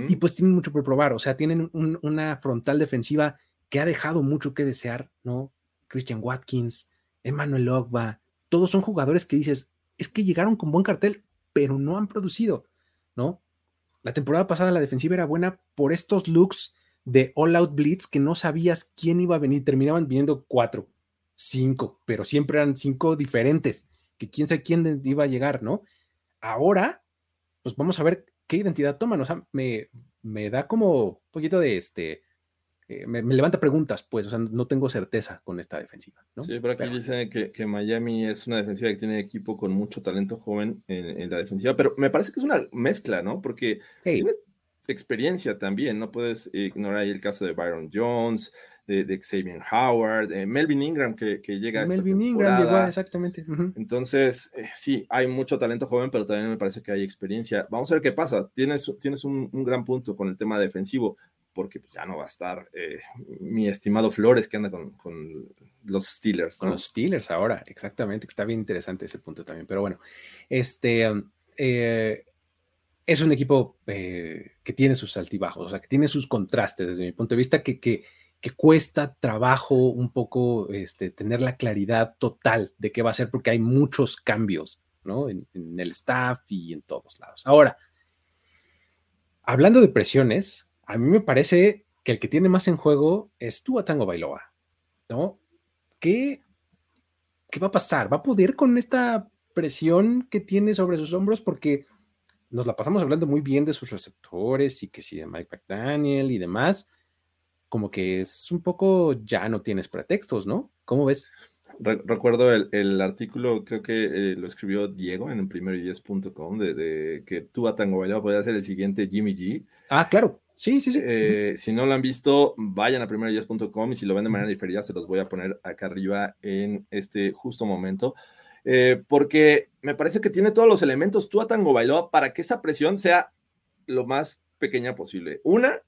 Y pues tienen mucho por probar. O sea, tienen una frontal defensiva que ha dejado mucho que desear, ¿no? Christian Watkins, Emmanuel Ogba, todos son jugadores que dices, es que llegaron con buen cartel, pero no han producido, ¿no? La temporada pasada la defensiva era buena por estos looks de All Out Blitz que no sabías quién iba a venir. Terminaban viniendo cuatro, cinco, pero siempre eran cinco diferentes, que quién sabe quién iba a llegar, ¿no? Ahora, pues vamos a ver qué identidad toman. O sea, me, me da como un poquito de este. Eh, me, levanta preguntas, pues, o sea, no tengo certeza con esta defensiva. ¿no? Sí, pero aquí dice que, Miami es una defensiva que tiene equipo con mucho talento joven en, la defensiva, pero me parece que es una mezcla, ¿no? Porque experiencia también, no puedes ignorar ahí el caso de Byron Jones, de, Xavier Howard, de Melvin Ingram que, llega a Melvin Ingram llegó, exactamente. Entonces, eh, sí, hay mucho talento joven, pero también me parece que hay experiencia. Vamos a ver qué pasa. Tienes, tienes un, gran punto con el tema defensivo, porque pues, ya no va a estar eh, mi estimado Flores que anda con, los Steelers. Con los Steelers ahora, exactamente, está bien interesante ese punto también. Pero bueno, este... Um, eh, es un equipo eh, que tiene sus altibajos, o sea, que tiene sus contrastes desde mi punto de vista, que, que, cuesta trabajo un poco este, tener la claridad total de qué va a ser, porque hay muchos cambios, ¿no? En, el staff y en todos lados. Ahora, hablando de presiones, a mí me parece que el que tiene más en juego es Tua Tango Bailoa, ¿no? ¿Qué, ¿Qué va a pasar? ¿Va a poder con esta presión que tiene sobre sus hombros? Porque nos la pasamos hablando muy bien de sus receptores y que si de Mike McDaniel y demás, como que es un poco ya no tienes pretextos, ¿no? ¿Cómo ves? recuerdo el, artículo, creo que eh, lo escribió Diego en el primero de, de que Tua Tango Bailoa podría ser el siguiente Jimmy G. Ah, claro. Sí, sí, sí. Eh, si no lo han visto, vayan a primero y si lo ven de manera diferida, se los voy a poner acá arriba en este justo momento. Eh, porque me parece que tiene todos los elementos tú a Tango Bailoa para que esa presión sea lo más pequeña posible. Una,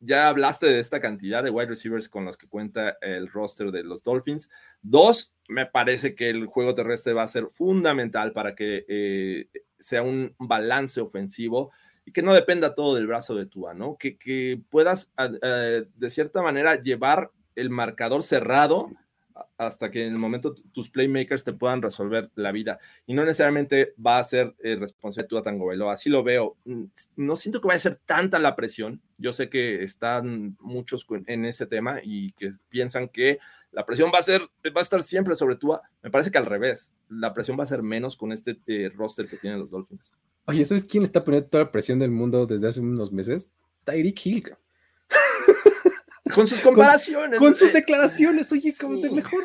ya hablaste de esta cantidad de wide receivers con los que cuenta el roster de los Dolphins. Dos, me parece que el juego terrestre va a ser fundamental para que eh, sea un balance ofensivo y que no dependa todo del brazo de Tua, ¿no? Que, que puedas, eh, de cierta manera, llevar el marcador cerrado hasta que en el momento tus playmakers te puedan resolver la vida. Y no necesariamente va a ser eh, a Tango Bailoa. Así lo veo. Mm, no siento que vaya a ser tanta la presión. Yo sé que están muchos en ese tema y que piensan que la presión va a ser, va a estar siempre sobre tú. Me parece que al revés. La presión va a ser menos con este eh, roster que tienen los Dolphins. Oye, ¿sabes quién está poniendo toda la presión del mundo desde hace unos meses? Tyreek Hill. (laughs) con sus comparaciones. Con, sus declaraciones, oye, como de mejor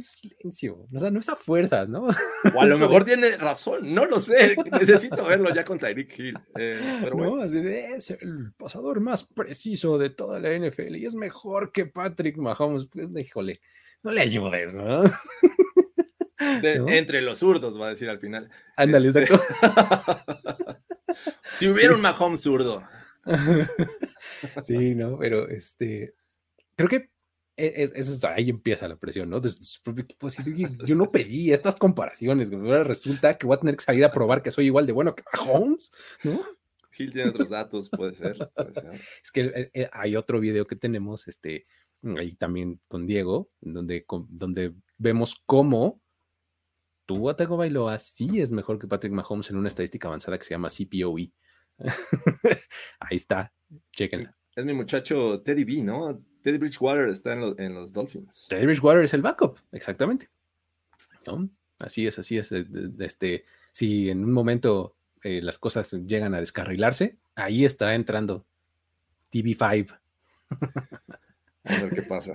silencio, o sea, no está fuerzas, ¿no? O a lo (laughs) mejor tiene razón, no lo sé, necesito verlo ya con Tyreek Hill. Eh, pero bueno. No, así de, es el pasador más preciso de toda la NFL y es mejor que Patrick Mahomes. Pues, híjole, no le ayudes, ¿no? (laughs) Entre los zurdos, va a decir al final. Ándale, Este, exacto. (laughs) si hubiera un Mahomes zurdo. (laughs) sí, ¿no? Pero este, creo que e, es, es esto, ahí empieza la presión, ¿no? Desde su propio equipo, así de, "Oye, yo no pedí estas comparaciones, ahora resulta que voy a tener que salir a probar que soy igual de bueno que Mahomes, ¿no? Gil tiene otros datos, puede ser. puede ser. Es que eh, eh, hay otro video que tenemos, este, ahí también con Diego, donde, con- donde vemos cómo Tua Tagovailoa sí es mejor que Patrick Mahomes en una estadística avanzada que se llama CPOE. (laughs) ahí está, chequenla. Es mi muchacho Teddy B, ¿no? Teddy Bridgewater está en, lo- en los Dolphins. Teddy Bridgewater es el backup, exactamente. ¿No? Así es, así es. Este, si en un momento eh, las cosas llegan a descarrilarse, ahí estará entrando TB5. (laughs) A ver qué pasa.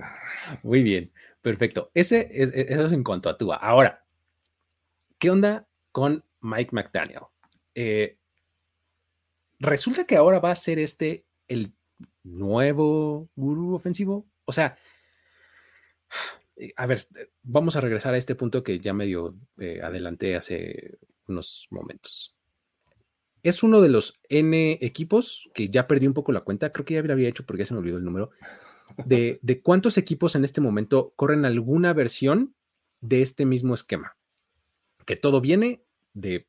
Muy bien, perfecto. Ese es, eso es en cuanto a Tua. Ahora, ¿qué onda con Mike McDaniel? Eh, resulta que ahora va a ser este el nuevo gurú ofensivo. O sea, a ver, vamos a regresar a este punto que ya medio eh, adelanté hace unos momentos. Es uno de los N equipos que ya perdí un poco la cuenta, creo que ya lo había hecho porque ya se me olvidó el número, de cuántos equipos en este momento corren alguna versión de este mismo esquema. Que todo viene de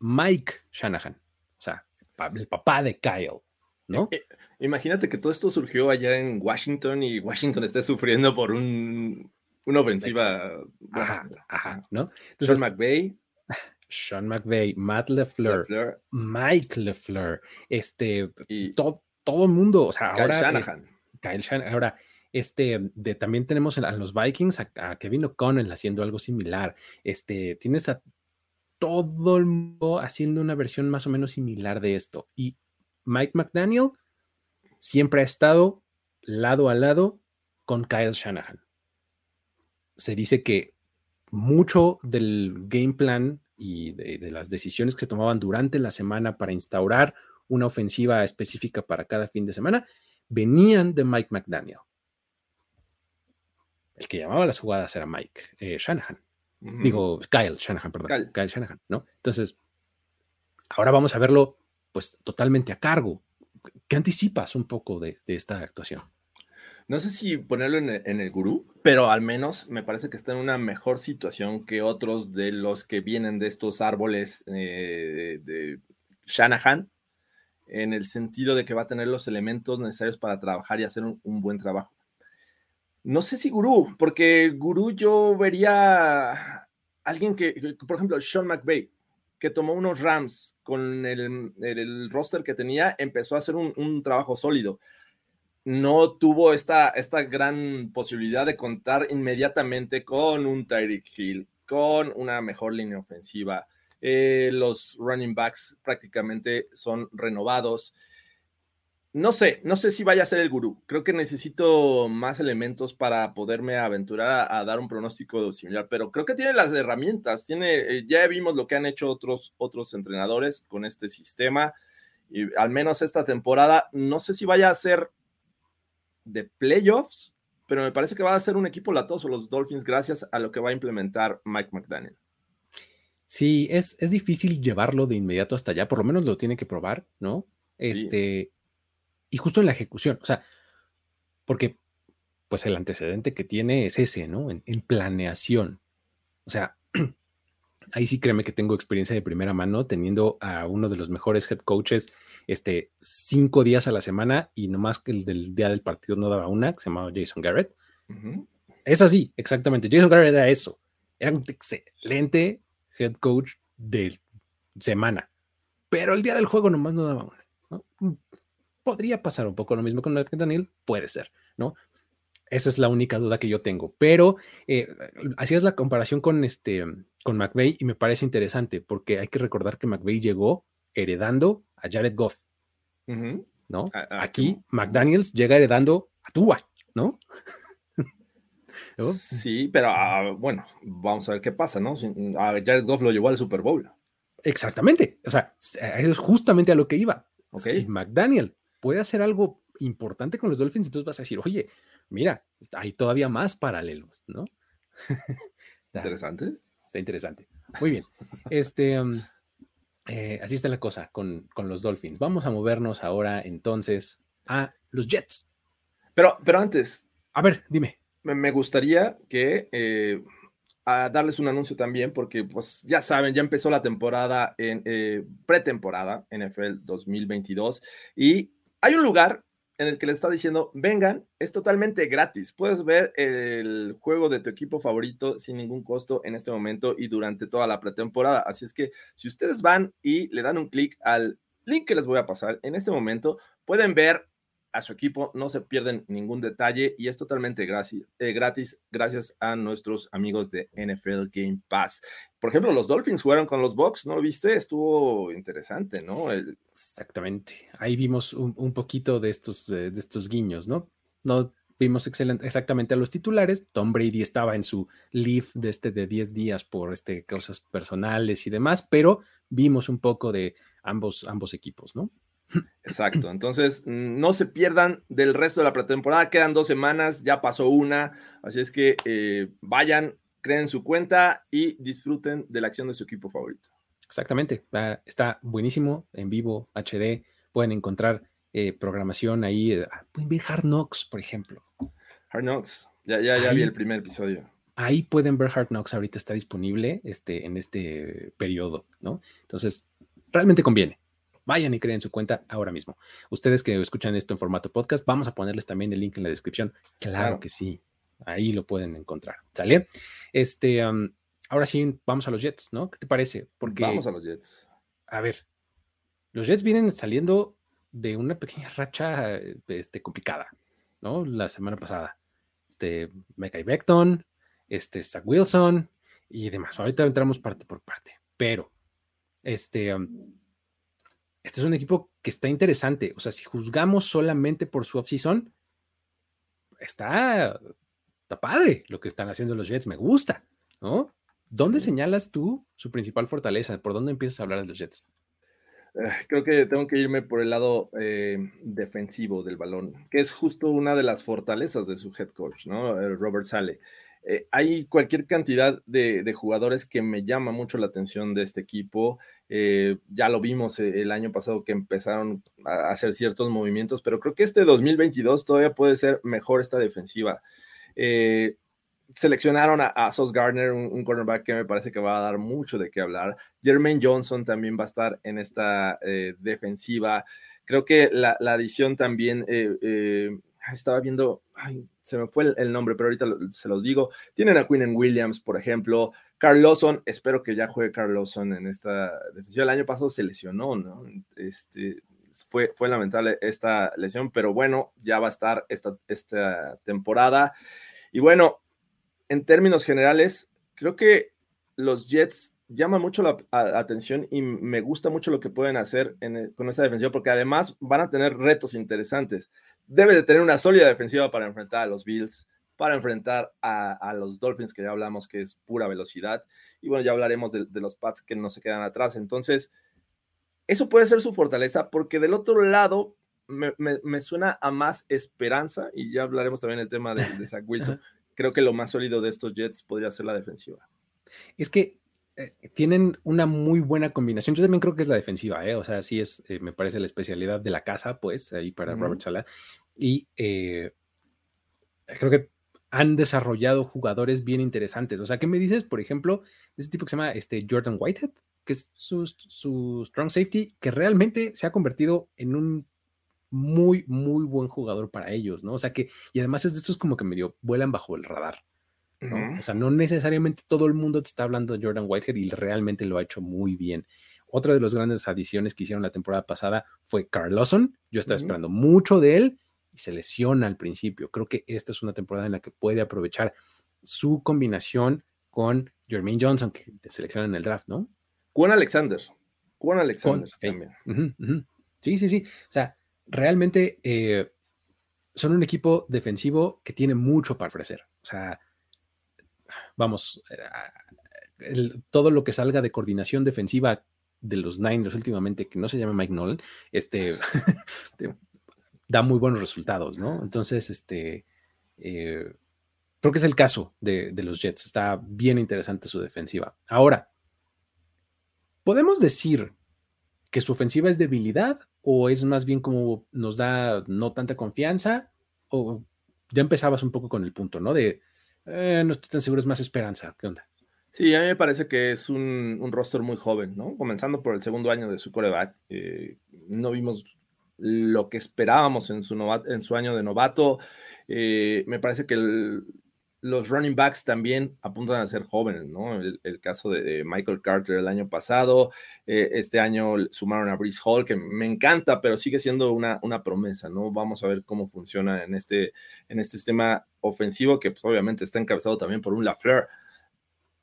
Mike Shanahan, o sea, el papá de Kyle, ¿no? Eh, Imagínate que todo esto surgió allá en Washington y Washington esté sufriendo por un, una ofensiva. Ajá, ajá, ¿no? Sean Entonces, McVay, (laughs) Sean McVay, Matt LeFleur, Mike LeFleur, este, y todo, todo el mundo, o sea, Kyle ahora... eh, Shanahan. Kyle Shanahan. Ahora, este, de, también tenemos a los Vikings a, Kevin O'Connell haciendo algo similar. Este, tienes a todo el mundo haciendo una versión más o menos similar de esto. Y Mike McDaniel siempre ha estado lado a lado con Kyle Shanahan. Se dice que mucho del game plan y de, de las decisiones que se tomaban durante la semana para instaurar una ofensiva específica para cada fin de semana venían de Mike McDaniel. El que llamaba las jugadas era Mike eh, Shanahan. Digo, Kyle Shanahan, perdón. Kyle. Kyle. Shanahan, ¿no? Entonces, ahora vamos a verlo pues totalmente a cargo. ¿Qué anticipas un poco de, de esta actuación? No sé si ponerlo en el, en el gurú, pero al menos me parece que está en una mejor situación que otros de los que vienen de estos árboles eh, de, de Shanahan, en el sentido de que va a tener los elementos necesarios para trabajar y hacer un, un buen trabajo. No sé si gurú, porque gurú yo vería alguien que, por ejemplo, Sean McVay, que tomó unos Rams con el, el roster que tenía, empezó a hacer un, un trabajo sólido no tuvo esta, esta gran posibilidad de contar inmediatamente con un Tyreek Hill, con una mejor línea ofensiva. Eh, los running backs prácticamente son renovados. No sé, no sé si vaya a ser el gurú. Creo que necesito más elementos para poderme aventurar a, a dar un pronóstico similar, pero creo que tiene las herramientas. Tiene, eh, ya vimos lo que han hecho otros, otros entrenadores con este sistema. Y al menos esta temporada, no sé si vaya a ser de playoffs, pero me parece que va a ser un equipo latoso los Dolphins gracias a lo que va a implementar Mike McDaniel. Sí, es, es difícil llevarlo de inmediato hasta allá, por lo menos lo tiene que probar, ¿no? Este, sí. Y justo en la ejecución, o sea, porque pues el antecedente que tiene es ese, ¿no? En, en planeación. O sea, (clears throat) ahí sí créeme que tengo experiencia de primera mano teniendo a uno de los mejores head coaches este, cinco días a la semana y nomás que el del día del partido no daba una, que se llamaba Jason Garrett. Uh -huh. Es así, exactamente. Jason Garrett era eso. Era un excelente head coach de semana, pero el día del juego nomás no daba una. Podría pasar un poco lo mismo con Daniel, puede ser, ¿no? Esa es la única duda que yo tengo. Pero eh, hacías la comparación con, este, con McVeigh y me parece interesante porque hay que recordar que McVeigh llegó heredando a Jared Goff. Uh -huh. ¿no? A, a, Aquí McDaniels llega heredando a Tua, (laughs) ¿no? Sí, pero ah, bueno, vamos a ver qué pasa, ¿no? A Jared Goff lo llevó al Super Bowl. Exactamente, o sea, es justamente a lo que iba. Si McDaniel puede hacer algo importante con los Dolphins, entonces vas a decir, oye, mira, hay todavía más paralelos, ¿no? (laughs) interesante. Está interesante. Muy bien. Este, um, eh, así está la cosa con, con, los Dolphins. Vamos a movernos ahora entonces a los Jets. Pero, pero antes. A ver, dime. Me, gustaría que eh, a darles un anuncio también, porque pues ya saben, ya empezó la temporada en eh, pretemporada NFL 2022 y hay un lugar en el que le está diciendo, vengan, es totalmente gratis. Puedes ver el juego de tu equipo favorito sin ningún costo en este momento y durante toda la pretemporada. Así es que si ustedes van y le dan un clic al link que les voy a pasar en este momento, pueden ver a su equipo, no se pierden ningún detalle y es totalmente eh, gratis, gracias a nuestros amigos de NFL Game Pass. Por ejemplo, los Dolphins jugaron con los Bucks, ¿no lo viste? Estuvo interesante, ¿no? Exactamente. Ahí vimos un, poquito de estos, de estos guiños, ¿no? No vimos excelente, exactamente a los titulares. Tom Brady estaba en su leave de este de 10 días por este, cosas personales y demás, pero vimos un poco de ambos, ambos equipos, ¿no? Exacto. Entonces, no se pierdan del resto de la pretemporada. Quedan dos semanas, ya pasó una. Así es que eh, vayan, creen su cuenta y disfruten de la acción de su equipo favorito. Exactamente. Está buenísimo en vivo, HD. Pueden encontrar eh, programación ahí. Eh, ah, pueden ver Hard Knocks, por ejemplo. Hard Knocks. Ya, ya, ya vi el primer episodio. Ahí pueden ver Hard Knocks. Ahorita está disponible este, en este periodo, ¿no? Entonces, realmente conviene vayan y creen su cuenta ahora mismo. Ustedes que escuchan esto en formato podcast, vamos a ponerles también el link en la descripción. Claro, que sí, ahí lo pueden encontrar. ¿Sale? Este, ahora sí, vamos a los Jets, ¿no? ¿Qué te parece? Porque, vamos a los Jets. A ver, los Jets vienen saliendo de una pequeña racha este, complicada, ¿no? La semana pasada. Este, Mekai Beckton, este, Zach Wilson y demás. Ahorita entramos parte por parte, pero este este es un equipo que está interesante. O sea, si juzgamos solamente por su offseason, está, está padre lo que están haciendo los Jets. Me gusta, ¿no? ¿Dónde señalas tú su principal fortaleza? ¿Por dónde empiezas a hablar de los Jets? Eh, creo que tengo que irme por el lado eh, defensivo del balón, que es justo una de las fortalezas de su head coach, ¿no? Eh, Robert Sale. Eh, hay cualquier cantidad de, jugadores que me llama mucho la atención de este equipo. Eh, ya lo vimos eh, el año pasado que empezaron a hacer ciertos movimientos, pero creo que este 2022 todavía puede ser mejor esta defensiva. seleccionaron a, Sos Gardner, un, cornerback que me parece que va a dar mucho de qué hablar. Jermaine Johnson también va a estar en esta defensiva. Creo que la adición también estaba viendo, se me fue el, nombre, pero ahorita se los digo. Tienen a Quinn Williams, por ejemplo. Carl espero que ya juegue Carl en esta defensiva. El año pasado se lesionó, ¿no? Este, fue, fue lamentable esta lesión, pero bueno, ya va a estar esta, esta temporada. Y bueno, en términos generales, creo que los Jets llaman mucho la atención y me gusta mucho lo que pueden hacer con esta defensiva, porque además van a tener retos interesantes debe de tener una sólida defensiva para enfrentar a los Bills, para enfrentar a, los Dolphins, que ya hablamos que es pura velocidad. Y bueno, ya hablaremos de, los Pats que no se quedan atrás. Entonces, eso puede ser su fortaleza, porque del otro lado me, suena a más esperanza, y ya hablaremos también del tema de, Zach (laughs) Wilson. Creo que lo más sólido de estos Jets podría ser la defensiva. Es que eh, tienen una muy buena combinación. Yo también creo que es la defensiva, ¿eh? o sea, sí es, eh, me parece la especialidad de la casa, pues, ahí para Robert Sala. Y eh, creo que han desarrollado jugadores bien interesantes. O sea, ¿qué me dices, por ejemplo, de ese tipo que se llama este, Jordan Whitehead, que es su, su strong safety, que realmente se ha convertido en un muy, muy buen jugador para ellos, ¿no? O sea que, y además es de estos como que medio vuelan bajo el radar. O sea, no necesariamente todo el mundo te está hablando de Jordan Whitehead y realmente lo ha hecho muy bien. Otra de las grandes adiciones que hicieron la temporada pasada fue Carl Lawson. Yo estaba esperando mucho de él y se lesiona al principio. Creo que esta es una temporada en la que puede aprovechar su combinación con Jermaine Johnson, que te selecciona en el draft, ¿no? Con Alexander. Con Alexander también. Sí, sí, sí. O sea, realmente eh, son un equipo defensivo que tiene mucho para ofrecer. O sea, vamos, eh, todo lo que salga de coordinación defensiva de los Niners últimamente, que no se llama Mike Nolan, este, (laughs) da muy buenos resultados, ¿no? Entonces, este, eh, creo que es el caso de, los Jets. Está bien interesante su defensiva. Ahora, ¿podemos decir que su ofensiva es debilidad o es más bien como nos da no tanta confianza? O ya empezabas un poco con el punto, ¿no? De eh, no estoy tan seguro, es más esperanza. ¿Qué onda? Sí, a mí me parece que es un, roster muy joven, ¿no? Comenzando por el segundo año de su coreback. Eh, no vimos lo que esperábamos en su, en su año de novato. Eh, me parece que los running backs también apuntan a ser jóvenes, ¿no? El, caso de, Michael Carter el año pasado, eh, este año sumaron a Brees Hall, que me encanta, pero sigue siendo una, una promesa, ¿no? Vamos a ver cómo funciona en este, en este sistema ofensivo que pues, obviamente está encabezado también por un LaFleur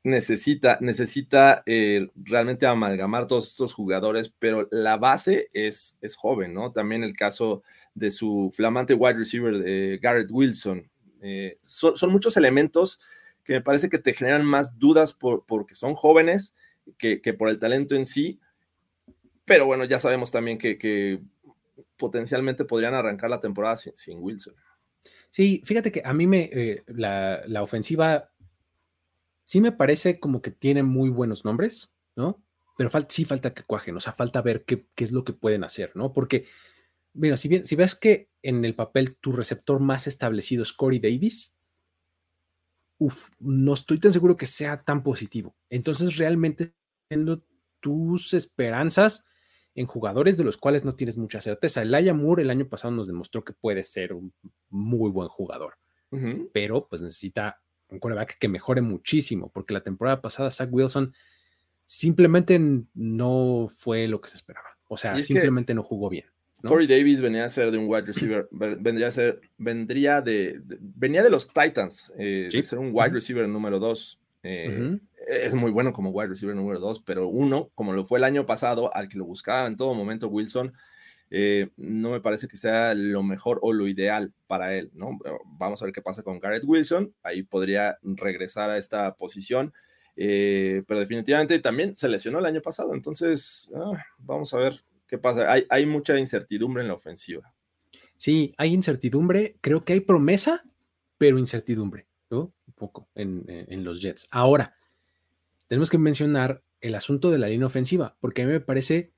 necesita, necesita eh, realmente amalgamar todos estos jugadores, pero la base es, es joven, ¿no? También el caso de su flamante wide receiver de Garrett Wilson. Eh, son, muchos elementos que me parece que te generan más dudas por, porque son jóvenes que, por el talento en sí, pero bueno, ya sabemos también que, potencialmente podrían arrancar la temporada sin, Wilson. Sí, fíjate que a mí me, eh, la, la ofensiva sí me parece como que tiene muy buenos nombres, ¿no? Pero sí falta que cuajen, o sea, falta ver qué, es lo que pueden hacer, ¿no? Porque, mira, si, bien, si ves que en el papel tu receptor más establecido es Corey Davis, uf, no estoy tan seguro que sea tan positivo. Entonces, realmente, teniendo tus esperanzas en jugadores de los cuales no tienes mucha certeza. Elijah Moore el año pasado nos demostró que puede ser un muy buen jugador, pero pues necesita un quarterback que mejore muchísimo, porque la temporada pasada Zach Wilson simplemente no fue lo que se esperaba. O sea, simplemente no jugó bien. Corey Davis venía a ser de un wide receiver, vendría a ser, vendría de, venía de los Titans, eh, de ser un wide receiver número dos. Eh, es muy bueno como wide receiver número dos, pero uno, como lo fue el año pasado, al que lo buscaba en todo momento Wilson, eh, no me parece que sea lo mejor o lo ideal para él, ¿no? Vamos a ver qué pasa con Garrett Wilson, ahí podría regresar a esta posición, eh, pero definitivamente también se lesionó el año pasado, entonces ah, vamos a ver qué pasa. Hay, mucha incertidumbre en la ofensiva. Sí, hay incertidumbre, creo que hay promesa, pero incertidumbre, ¿no? Un poco en, en los Jets. Ahora, tenemos que mencionar el asunto de la línea ofensiva, porque a mí me parece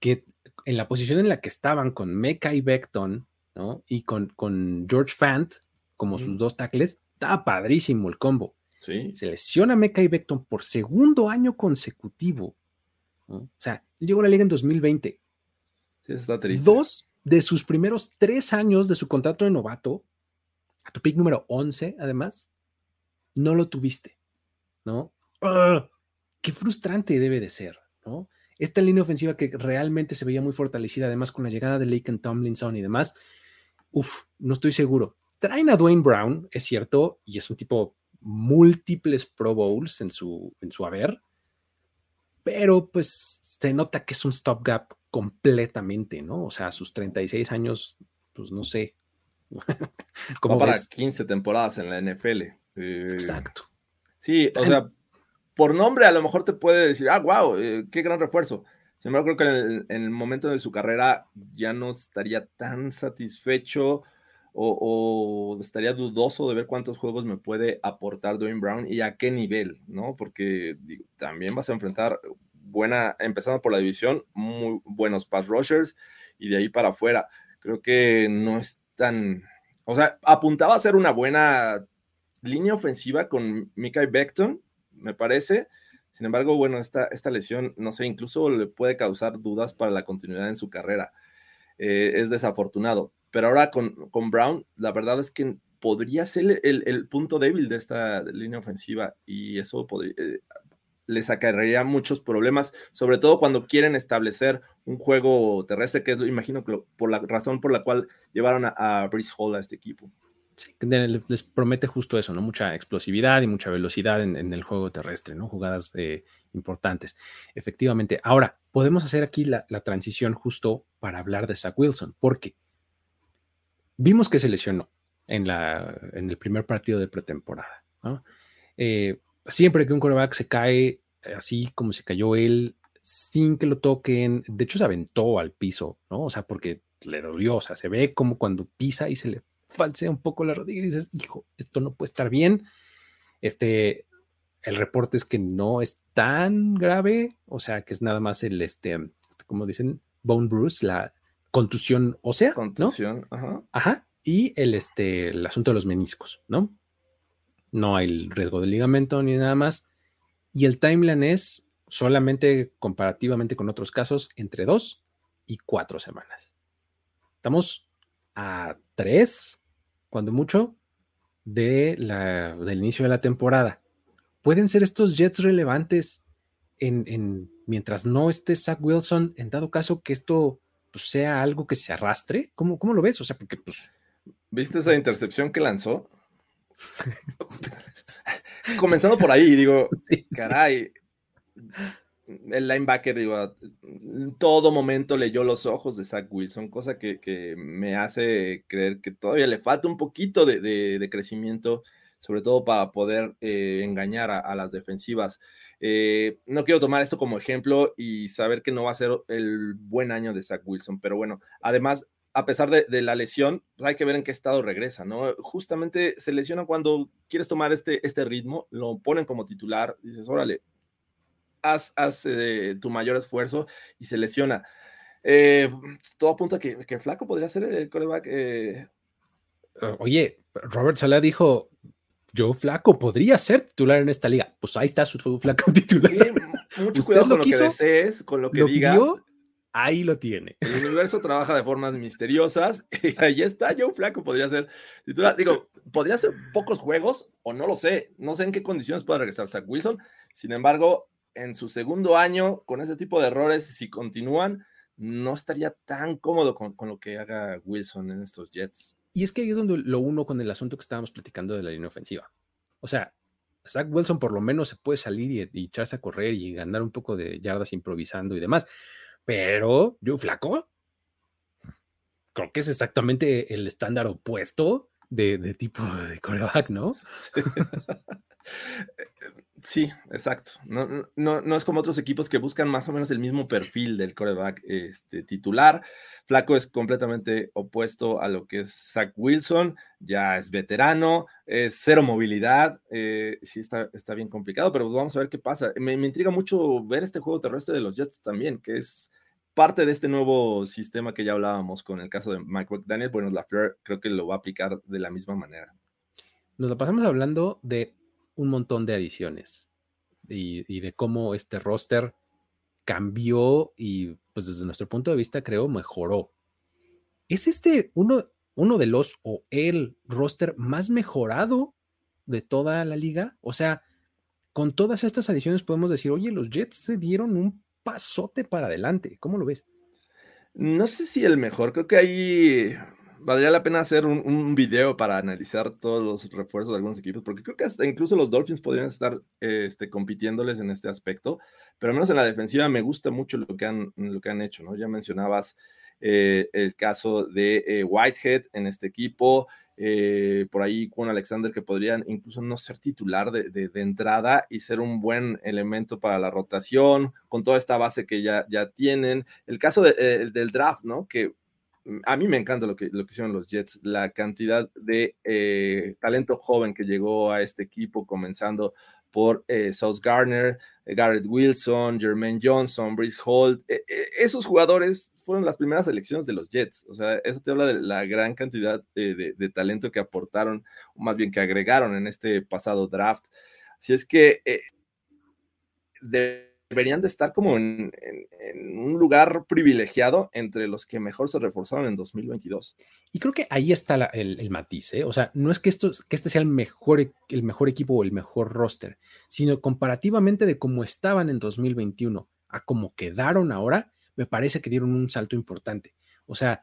que en la posición en la que estaban con Mecca y Beckton, ¿no? Y con, con George Fant como sus dos tackles, estaba padrísimo el combo. Sí. Se lesiona Mecca y Beckton por segundo año consecutivo. O sea, llegó a la liga en 2020. Dos de sus primeros tres años de su contrato de novato, a tu pick número 11, además, no lo tuviste, ¿no? Qué frustrante debe de ser, ¿no? esta línea ofensiva que realmente se veía muy fortalecida, además con la llegada de Laken Tomlinson y demás, uff, no estoy seguro. Traen a Dwayne Brown, es cierto, y es un tipo múltiples Pro Bowls en su, en su haber, pero pues se nota que es un stopgap completamente, ¿no? O sea, a sus 36 años, pues no sé. (laughs) Como para 15 temporadas en la NFL. Eh, Exacto. Sí, o sea, por nombre a lo mejor te puede decir, ah, wow, eh, qué gran refuerzo. Sin embargo, creo que en el, momento de su carrera ya no estaría tan satisfecho o, estaría dudoso de ver cuántos juegos me puede aportar Dwayne Brown y a qué nivel, ¿no? Porque también vas a enfrentar buena, empezando por la división, muy buenos pass rushers y de ahí para afuera. Creo que no es tan, o sea, apuntaba a ser una buena línea ofensiva con Mikael Beckton, me parece. Sin embargo, bueno, esta, esta lesión, no sé, incluso le puede causar dudas para la continuidad en su carrera. Eh, es desafortunado. Pero ahora con, con, Brown, la verdad es que podría ser el, punto débil de esta línea ofensiva y eso podría, eh, les acarrearía muchos problemas, sobre todo cuando quieren establecer un juego terrestre, que es, imagino, que por la razón por la cual llevaron a, a Hall a este equipo les promete justo eso, ¿no? Mucha explosividad y mucha velocidad en, el juego terrestre, ¿no? Jugadas eh, importantes. Efectivamente. Ahora, podemos hacer aquí la, transición justo para hablar de Zach Wilson, porque vimos que se lesionó en, en el primer partido de pretemporada. Eh, siempre que un quarterback se cae así como se cayó él, sin que lo toquen, de hecho se aventó al piso, ¿no? O sea, porque le dolió, o sea, se ve como cuando pisa y se le falsea un poco la rodilla y dices, hijo, esto no puede estar bien. Este, el reporte es que no es tan grave, o sea, que es nada más el, este, como dicen, bone bruise, la contusión ósea. Contusión, ajá. Ajá. Y el, este, el asunto de los meniscos, ¿no? No hay riesgo de ligamento ni nada más. Y el timeline es solamente comparativamente con otros casos entre dos y cuatro semanas. Estamos a tres, cuando mucho, de la, del inicio de la temporada. ¿Pueden ser estos Jets relevantes en, mientras no esté Zach Wilson, en dado caso que esto pues, sea algo que se arrastre? ¿Cómo, ¿Cómo, lo ves? O sea, porque pues... ¿Viste esa intercepción que lanzó? (laughs) Comenzando por ahí, digo, (laughs) caray, el linebacker, digo, en todo momento leyó los ojos de Zach Wilson, cosa que, me hace creer que todavía le falta un poquito de, crecimiento, sobre todo para poder eh, engañar a, las defensivas. Eh, no quiero tomar esto como ejemplo y saber que no va a ser el buen año de Zach Wilson, pero bueno, además a pesar de, la lesión, pues, hay que ver en qué estado regresa, ¿no? Justamente se lesiona cuando quieres tomar este, este ritmo, lo ponen como titular, dices, órale, haz, eh, tu mayor esfuerzo y se lesiona. Eh, todo apunta que, que Flaco podría ser el coreback. Eh. Oye, Robert Sala dijo, yo Flaco podría ser titular en esta liga. Pues ahí está su Flaco (laughs) titular. mucho cuidado con lo, que desees, con lo que digas ahí lo tiene. El universo trabaja de formas misteriosas (laughs) y ahí está Joe Flaco, podría ser Digo, podría ser pocos juegos o no lo sé, no sé en qué condiciones pueda regresar Zach Wilson. Sin embargo, en su segundo año, con ese tipo de errores, si continúan, no estaría tan cómodo con, lo que haga Wilson en estos Jets. Y es que ahí es donde lo uno con el asunto que estábamos platicando de la línea ofensiva. O sea, Zach Wilson por lo menos se puede salir y, y echarse a correr y ganar un poco de yardas improvisando y demás pero yo flaco, creo que es exactamente el estándar opuesto de, tipo de coreback, ¿no? (laughs) Sí, (laughs) exacto. No, no, no, es como otros equipos que buscan más o menos el mismo perfil del coreback este, titular. Flaco es completamente opuesto a lo que es Zach Wilson, ya es veterano, es cero movilidad, eh, sí está, está bien complicado, pero vamos a ver qué pasa. Me, intriga mucho ver este juego terrestre de los Jets también, que es parte de este nuevo sistema que ya hablábamos con el caso de Mike Daniel, bueno, la Fleur creo que lo va a aplicar de la misma manera. Nos lo pasamos hablando de un montón de adiciones y, de cómo este roster cambió y pues desde nuestro punto de vista creo mejoró. ¿Es este uno, uno de los o el roster más mejorado de toda la liga? O sea, con todas estas adiciones podemos decir, oye, los Jets se dieron un pasote para adelante. ¿Cómo lo ves? No sé si el mejor, creo que ahí valdría la pena hacer un, video para analizar todos los refuerzos de algunos equipos, porque creo que hasta incluso los Dolphins podrían estar este, compitiéndoles en este aspecto, pero al menos en la defensiva me gusta mucho lo que han, lo que han hecho, ¿no? Ya mencionabas eh, el caso de eh, Whitehead en este equipo, eh, por ahí con Alexander que podrían incluso no ser titular de, entrada y ser un buen elemento para la rotación, con toda esta base que ya, ya tienen. El caso del draft, ¿no? Que a mí me encanta lo que, lo que hicieron los Jets, la cantidad de eh, talento joven que llegó a este equipo, comenzando por eh, Sauce Garner, Garrett Wilson, Jermaine Johnson, Brice Holt. esos jugadores fueron las primeras elecciones de los Jets. O sea, eso te habla de la gran cantidad de, talento que aportaron, o más bien que agregaron en este pasado draft. Así es que eh, deberían de estar como en, un lugar privilegiado entre los que mejor se reforzaron en 2022. Y creo que ahí está el, matiz, ¿eh? O sea, no es que, esto, que este sea el mejor, el mejor equipo o el mejor roster, sino comparativamente de cómo estaban en 2021 a cómo quedaron ahora, me parece que dieron un salto importante. O sea,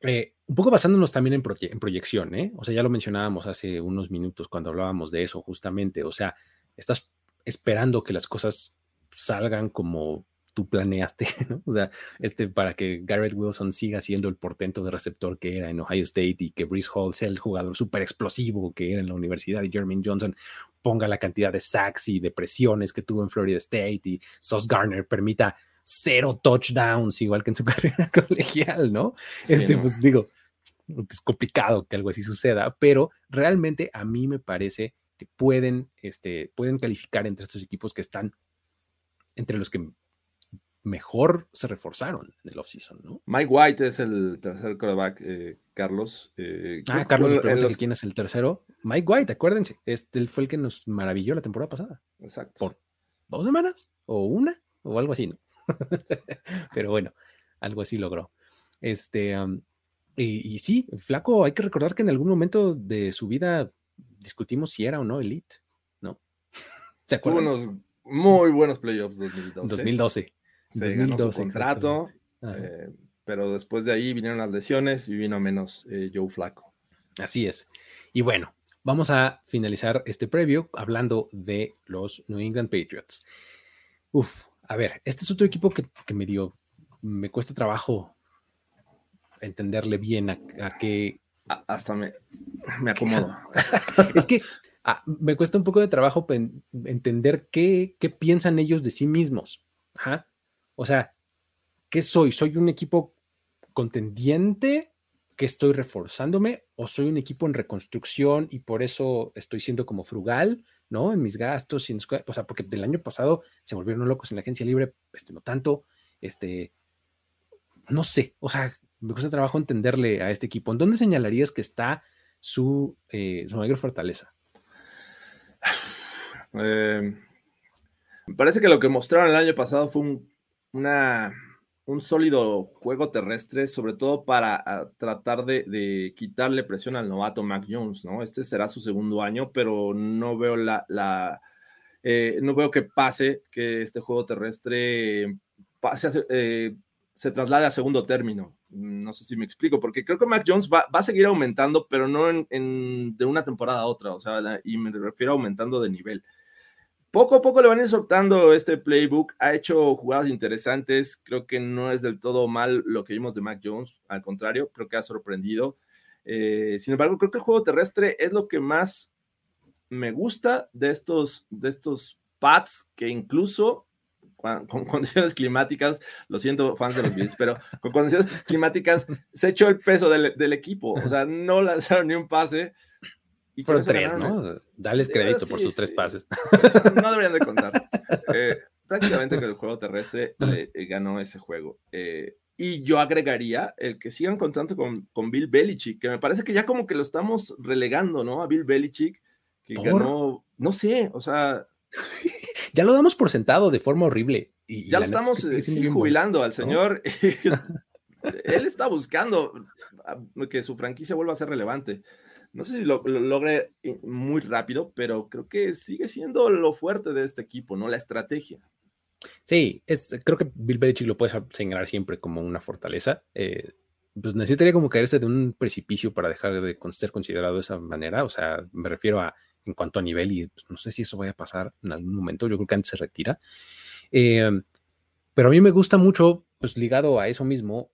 eh, un poco basándonos también en, proyección, ¿eh? O sea, ya lo mencionábamos hace unos minutos cuando hablábamos de eso, justamente. O sea, estás esperando que las cosas salgan como tú planeaste, (laughs) ¿no? O sea, este, para que Garrett Wilson siga siendo el portento de receptor que era en Ohio State y que Brees Hall sea el jugador súper explosivo que era en la universidad y Jermaine Johnson ponga la cantidad de sacks y de presiones que tuvo en Florida State y Sauce Garner permita cero touchdowns, igual que en su (laughs) carrera colegial, ¿no? este, pues digo, es complicado que algo así suceda, pero realmente a mí me parece que pueden, este, pueden calificar entre estos equipos que están entre los que mejor se reforzaron en el offseason, ¿no? Mike White es el tercer quarterback, eh, Carlos. Eh, ah, Carlos, quién es el tercero. Mike White, acuérdense, este fue el que nos maravilló la temporada pasada. Exacto. Por dos semanas, o una, o algo así, ¿no? (laughs) Pero bueno, algo así logró. Este, y, sí, Flaco, hay que recordar que en algún momento de su vida discutimos si era o no elite, ¿no? (laughs) ¿Se acuerdan? unos muy buenos playoffs 2012. 2012 se ganó su contrato, eh, pero después de ahí vinieron las lesiones y vino menos eh, Joe Flaco. Así es. Y bueno, vamos a finalizar este previo hablando de los New England Patriots. Uf, a ver, este es otro equipo que, me dio, me cuesta trabajo entenderle bien a, qué. Hasta me, me acomodo. (laughs) es que ah, me cuesta un poco de trabajo entender qué, qué piensan ellos de sí mismos. O sea, ¿qué soy? ¿Soy un equipo contendiente que estoy reforzándome o soy un equipo en reconstrucción y por eso estoy siendo como frugal, ¿no? En mis gastos, o sea, porque del año pasado se volvieron locos en la agencia libre, este, no tanto, este, no sé, o sea, me cuesta trabajo entenderle a este equipo. ¿En dónde señalarías que está su, eh, su mayor fortaleza? (laughs) Eh, me parece que lo que mostraron el año pasado fue un un sólido juego terrestre, sobre todo para tratar de, quitarle presión al novato Mac Jones, ¿no? Este será su segundo año, pero no veo la, eh, no veo que pase, que este juego terrestre eh, se traslade a segundo término. No sé si me explico, porque creo que Mac Jones va, a seguir aumentando, pero no en, de una temporada a otra, o sea, y me refiero a aumentando de nivel poco a poco le van a ir soltando este playbook. Ha hecho jugadas interesantes. Creo que no es del todo mal lo que vimos de Mac Jones. Al contrario, creo que ha sorprendido. Eh, sin embargo, creo que el juego terrestre es lo que más me gusta de estos, de estos pads que incluso con, (laughs) condiciones climáticas, lo siento fans de los Bills, pero con condiciones (laughs) climáticas se echó el peso del, del equipo. O sea, no lanzaron ni un pase. Fueron tres, ¿no? Dales crédito por sus tres pases. No deberían de contar. Eh, prácticamente que el juego terrestre (laughs) eh, ganó ese juego. Eh, y yo agregaría el que sigan contando con, con Bill Belichick, que me parece que ya como que lo estamos relegando, ¿no? A Bill Belichick, que ganó, no sé, o sea... ya lo damos por sentado de forma horrible. Y, ya lo estamos jubilando al señor. (laughs) (laughs) Él está buscando que su franquicia vuelva a ser relevante. No sé si lo, logre eh, muy rápido, pero creo que sigue siendo lo fuerte de este equipo, ¿no? La estrategia. Sí, es, creo que Bill Belichick lo puedes señalar siempre como una fortaleza. Eh, pues necesitaría como caerse de un precipicio para dejar de ser considerado de esa manera. O sea, me refiero a en cuanto a nivel y pues, no sé si eso vaya a pasar en algún momento. Yo creo que antes se retira. Eh, pero a mí me gusta mucho, pues ligado a eso mismo,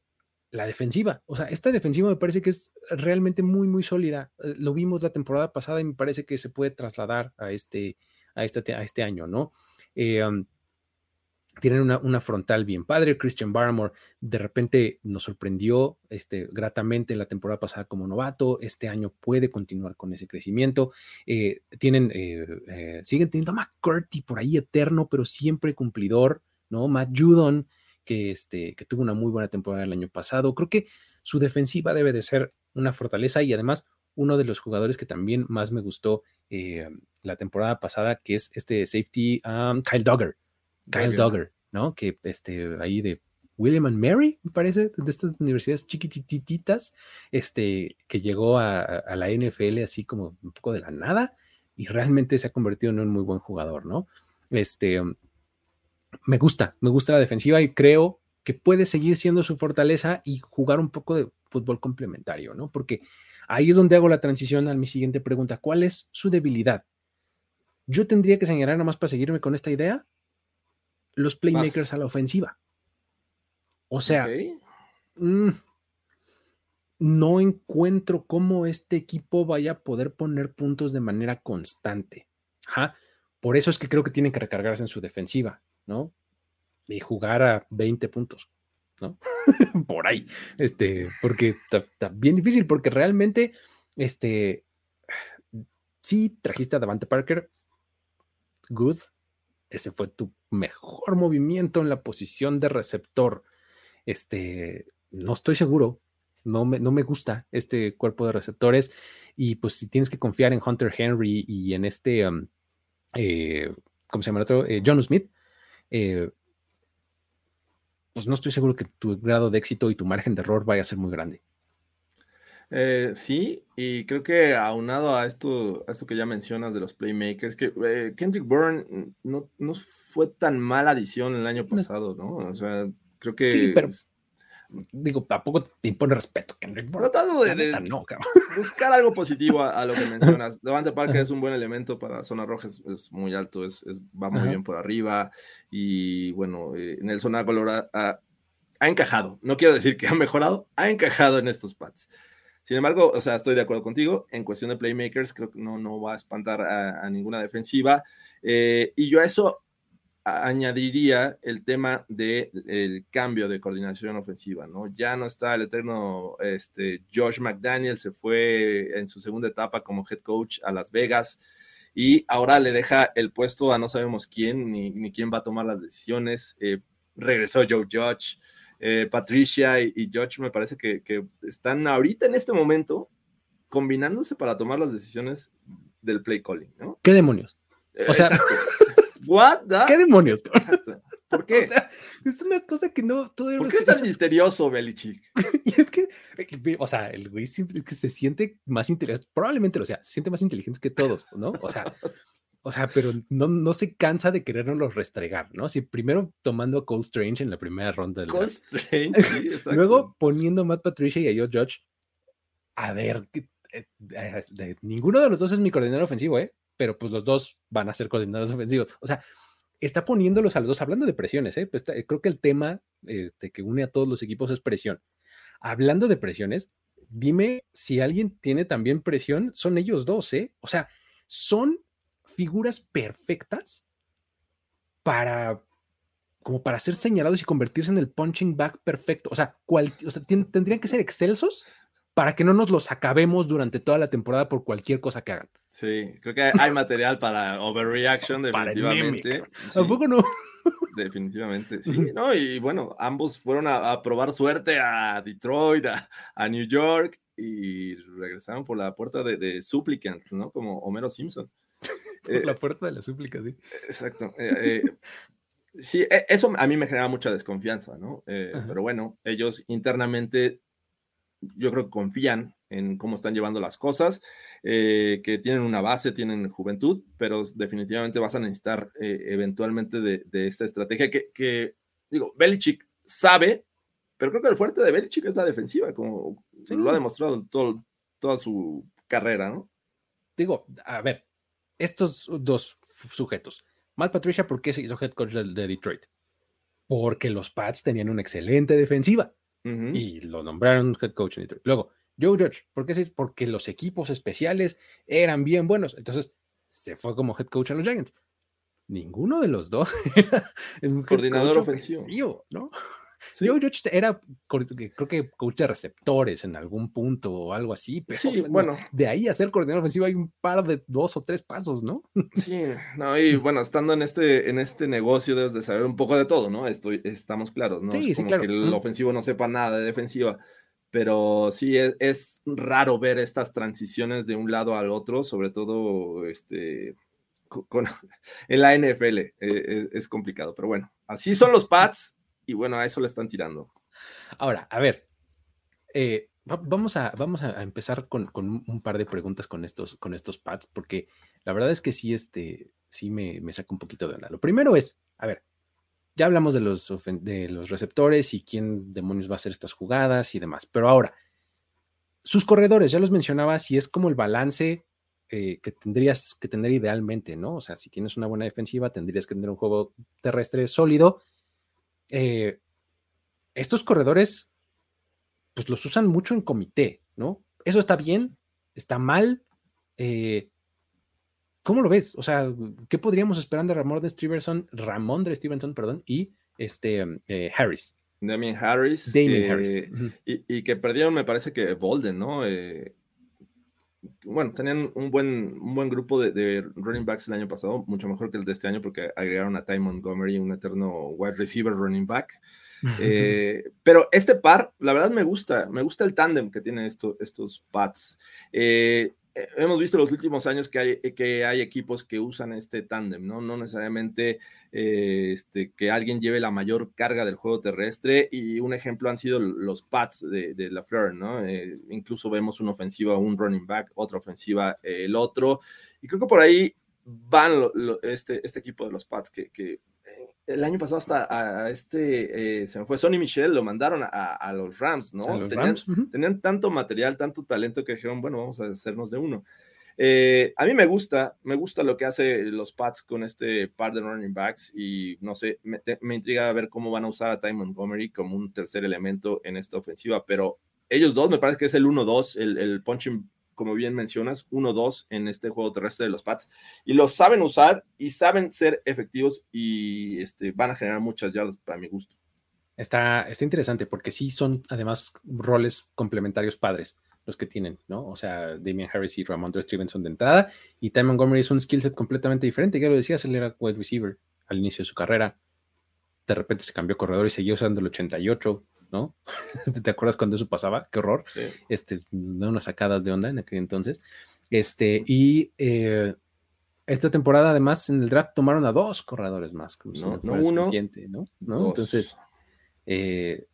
la defensiva. O sea, esta defensiva me parece que es realmente muy, muy sólida. Eh, lo vimos la temporada pasada y me parece que se puede trasladar a este, a este, a este año, ¿no? Eh, tienen una, frontal bien padre. Christian Barmore de repente nos sorprendió este, gratamente la temporada pasada como novato. Este año puede continuar con ese crecimiento. Eh, tienen, siguen teniendo a McCurdy por ahí eterno, pero siempre cumplidor, ¿no? Matt Judon que, este, que tuvo una muy buena temporada el año pasado. Creo que su defensiva debe de ser una fortaleza y además uno de los jugadores que también más me gustó eh, la temporada pasada, que es este safety um, Kyle Dogger. Kyle Dogger, ¿no? Que este, ahí de William and Mary, me parece, de estas universidades chiquitititas, este, que llegó a, a, la NFL así como un poco de la nada y realmente se ha convertido en un muy buen jugador, ¿no? Este, me gusta, me gusta la defensiva y creo que puede seguir siendo su fortaleza y jugar un poco de fútbol complementario, ¿no? Porque ahí es donde hago la transición a mi siguiente pregunta. ¿Cuál es su debilidad? Yo tendría que señalar nada más para seguirme con esta idea los playmakers a la ofensiva. O sea, mm, no encuentro cómo este equipo vaya a poder poner puntos de manera constante. Por eso es que creo que tienen que recargarse en su defensiva, ¿no? Y jugar a 20 puntos, ¿no? (laughs) Por ahí, este, porque está bien difícil, porque realmente, este, sí, trajiste a Davante Parker, good, ese fue tu mejor movimiento en la posición de receptor. Este, no estoy seguro, no me, no me gusta este cuerpo de receptores. Y pues si tienes que confiar en Hunter Henry y en este, um, eh, ¿cómo se llama el otro? Eh, John Smith, eh, pues no estoy seguro que tu grado de éxito y tu margen de error vaya a ser muy grande. Sí, y creo que aunado a esto, a esto que ya mencionas de los playmakers, que Kendrick Bourne no, no, fue tan mala adición el año pasado, ¿no? O sea, creo que... Sí, pero digo, tampoco te impone respeto. Tratando de, buscar algo positivo a, lo que (laughs) mencionas. Levante Parker es un buen elemento para zona roja, es, muy alto, es, va muy bien por arriba. Y bueno, eh, en el zona color ha, encajado. No quiero decir que ha mejorado, ha encajado en estos pads. Sin embargo, o sea, estoy de acuerdo contigo. En cuestión de playmakers, creo que no, no va a espantar a, ninguna defensiva. Eh, y yo a eso añadiría el tema del cambio de coordinación ofensiva, ¿no? Ya no está el eterno este, Josh McDaniel, se fue en su segunda etapa como head coach a Las Vegas y ahora le deja el puesto a no sabemos quién ni, quién va a tomar las decisiones. Eh, regresó Joe Judge, eh, Patricia y, y, Judge me parece que, están ahorita en este momento combinándose para tomar las decisiones del play calling, ¿no? ¿Qué demonios? O sea, (laughs) What ¿Qué demonios? ¿Por qué? (laughs) es una cosa que no. Todo ¿Por qué es tan misterioso, Belichick? (laughs) y es que, o sea, el güey que se siente más inteligente, probablemente lo sea, se siente más inteligente que todos, ¿no? O sea, o sea, pero no, no se cansa de querernos restregar, ¿no? Si primero tomando a Cole Strange en la primera ronda del. Cole Strange, sí, (laughs) exacto. Luego poniendo a Matt Patricia y a Joe Judge. A ver, eh, eh, ninguno de los dos es mi coordinador ofensivo, ¿eh? pero pues los dos van a ser coordinadores ofensivos. O sea, está poniéndolos a los dos, hablando de presiones, ¿eh? Pues, creo que el tema este, que une a todos los equipos es presión. Hablando de presiones, dime si alguien tiene también presión, son ellos dos, ¿eh? O sea, son figuras perfectas para como para ser señalados y convertirse en el punching back perfecto. O sea, o sea tendrían que ser excelsos para que no nos los acabemos durante toda la temporada por cualquier cosa que hagan. Sí, creo que hay material para overreaction, definitivamente. Tampoco no. Definitivamente, sí, ¿no? Y bueno, ambos fueron a, probar suerte a Detroit, a, New York y regresaron por la puerta de, de Supplicant, ¿no? Como Homero Simpson. (laughs) por la puerta de la súplica, sí. Exacto. Eh, eh, sí, e, eso a mí me genera mucha desconfianza, ¿no? Eh, pero bueno, ellos internamente yo creo que confían en cómo están llevando las cosas, eh, que tienen una base, tienen juventud, pero definitivamente vas a necesitar eh, eventualmente de, esta estrategia que, digo, Belichick sabe, pero creo que el fuerte de Belichick es la defensiva, como lo ha demostrado todo, toda su carrera, ¿no? Digo, a ver, estos dos sujetos, Matt Patricia, ¿por qué se hizo head coach de Detroit? Porque los Pats tenían una excelente defensiva y lo nombraron head coach. Luego, Joe Judge, ¿por qué es? Porque los equipos especiales eran bien buenos. Entonces, se fue como head coach a los Giants. Ninguno de los dos (laughs) era un coordinador ofensivo. ¿no? Joe Judge era, creo que coach de receptores en algún punto o algo así, pero sí, bueno, de ahí a ser coordinador ofensivo hay un par de dos o tres pasos, ¿no? Sí, no, y (laughs) bueno, estando en este, en este negocio debes de saber un poco de todo, ¿no? Estoy, estamos claros, ¿no? Sí, es como que el ofensivo no sepa nada de defensiva, pero sí es, raro ver estas transiciones de un lado al otro, sobre todo este, con, (laughs) en la NFL, eh, eh, es complicado, pero bueno, así son los Pats y bueno, a eso le están tirando. Ahora, a ver, eh, vamos, a, vamos a empezar con, un par de preguntas con estos, con estos pads, porque la verdad es que sí, este, sí me, me saca un poquito de onda. Lo primero es, a ver, ya hablamos de los, de los receptores y quién demonios va a hacer estas jugadas y demás, pero ahora, sus corredores, ya los mencionaba, si es como el balance eh, que tendrías que tener idealmente, ¿no? O sea, si tienes una buena defensiva, tendrías que tener un juego terrestre sólido. Eh, estos corredores, pues los usan mucho en comité, ¿no? Eso está bien, está mal. Eh, ¿Cómo lo ves? O sea, ¿qué podríamos esperar de Ramón de Stevenson, Ramón de Stevenson, perdón, y este Harris? Damien Harris. Damien Harris. Y, que perdieron, me parece que Bolden, ¿no? Bueno, tenían un buen, un buen grupo de, running backs el año pasado, mucho mejor que el de este año porque agregaron a Ty Montgomery, un eterno wide receiver running back. (laughs) Eh, pero este par, la verdad me gusta, me gusta el tándem que tienen estos Pats. Eh, eh, hemos visto los últimos años que hay, que hay equipos que usan este tándem, ¿no? No necesariamente eh, este, que alguien lleve la mayor carga del juego terrestre y un ejemplo han sido los Pats de, de LaFleur, ¿no? Eh, incluso vemos una ofensiva, un running back, otra ofensiva, el otro. Y creo que por ahí van este, este equipo de los Pats que, que el año pasado hasta a este, eh, se me fue Sonny Michel, lo mandaron a, los Rams, ¿no? tenían, tanto material, tanto talento que dijeron, bueno, vamos a hacernos de uno. Eh, a mí me gusta, me gusta lo que hace los Pats con este par de running backs y no sé, me, me intriga ver cómo van a usar a Ty Montgomery como un tercer elemento en esta ofensiva, pero ellos dos me parece que es el 1-2, el, el punching como bien mencionas, 1-2 en este juego terrestre de los Pats. Y los saben usar y saben ser efectivos y este, van a generar muchas yardas para mi gusto. Está, está interesante porque sí son además roles complementarios padres los que tienen, ¿no? O sea, Damian Harris y Ramondre Stevenson de entrada y Ty Montgomery es un skill set completamente diferente. Ya lo decías, él era wide receiver al inicio de su carrera. De repente se cambió corredor y seguía usando el 88 ¿no? (laughs) ¿Te acuerdas cuando eso pasaba? Qué horror. Este, unas sacadas de onda en aquel entonces. Este, y eh, esta temporada, además, en el draft tomaron a dos corredores más, como no, no, uno, suficiente, ¿no? Entonces, eh,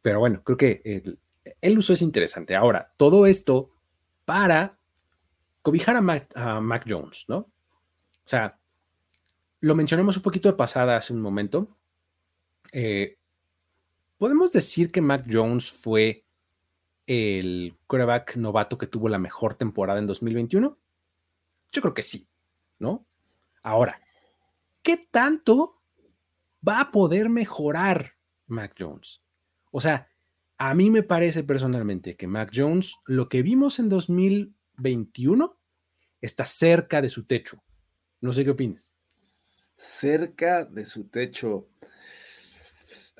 pero bueno, creo que el, uso es interesante. Ahora, todo esto para cobijar a Mac, a Mac Jones, ¿no? O sea, lo mencionamos un poquito de pasada hace un momento. Eh, ¿Podemos decir que Mac Jones fue el quarterback novato que tuvo la mejor temporada en 2021? Yo creo que sí, ¿no? Ahora, ¿qué tanto va a poder mejorar Mac Jones? O sea, a mí me parece personalmente que Mac Jones, lo que vimos en 2021, está cerca de su techo. No sé qué opinas. Cerca de su techo.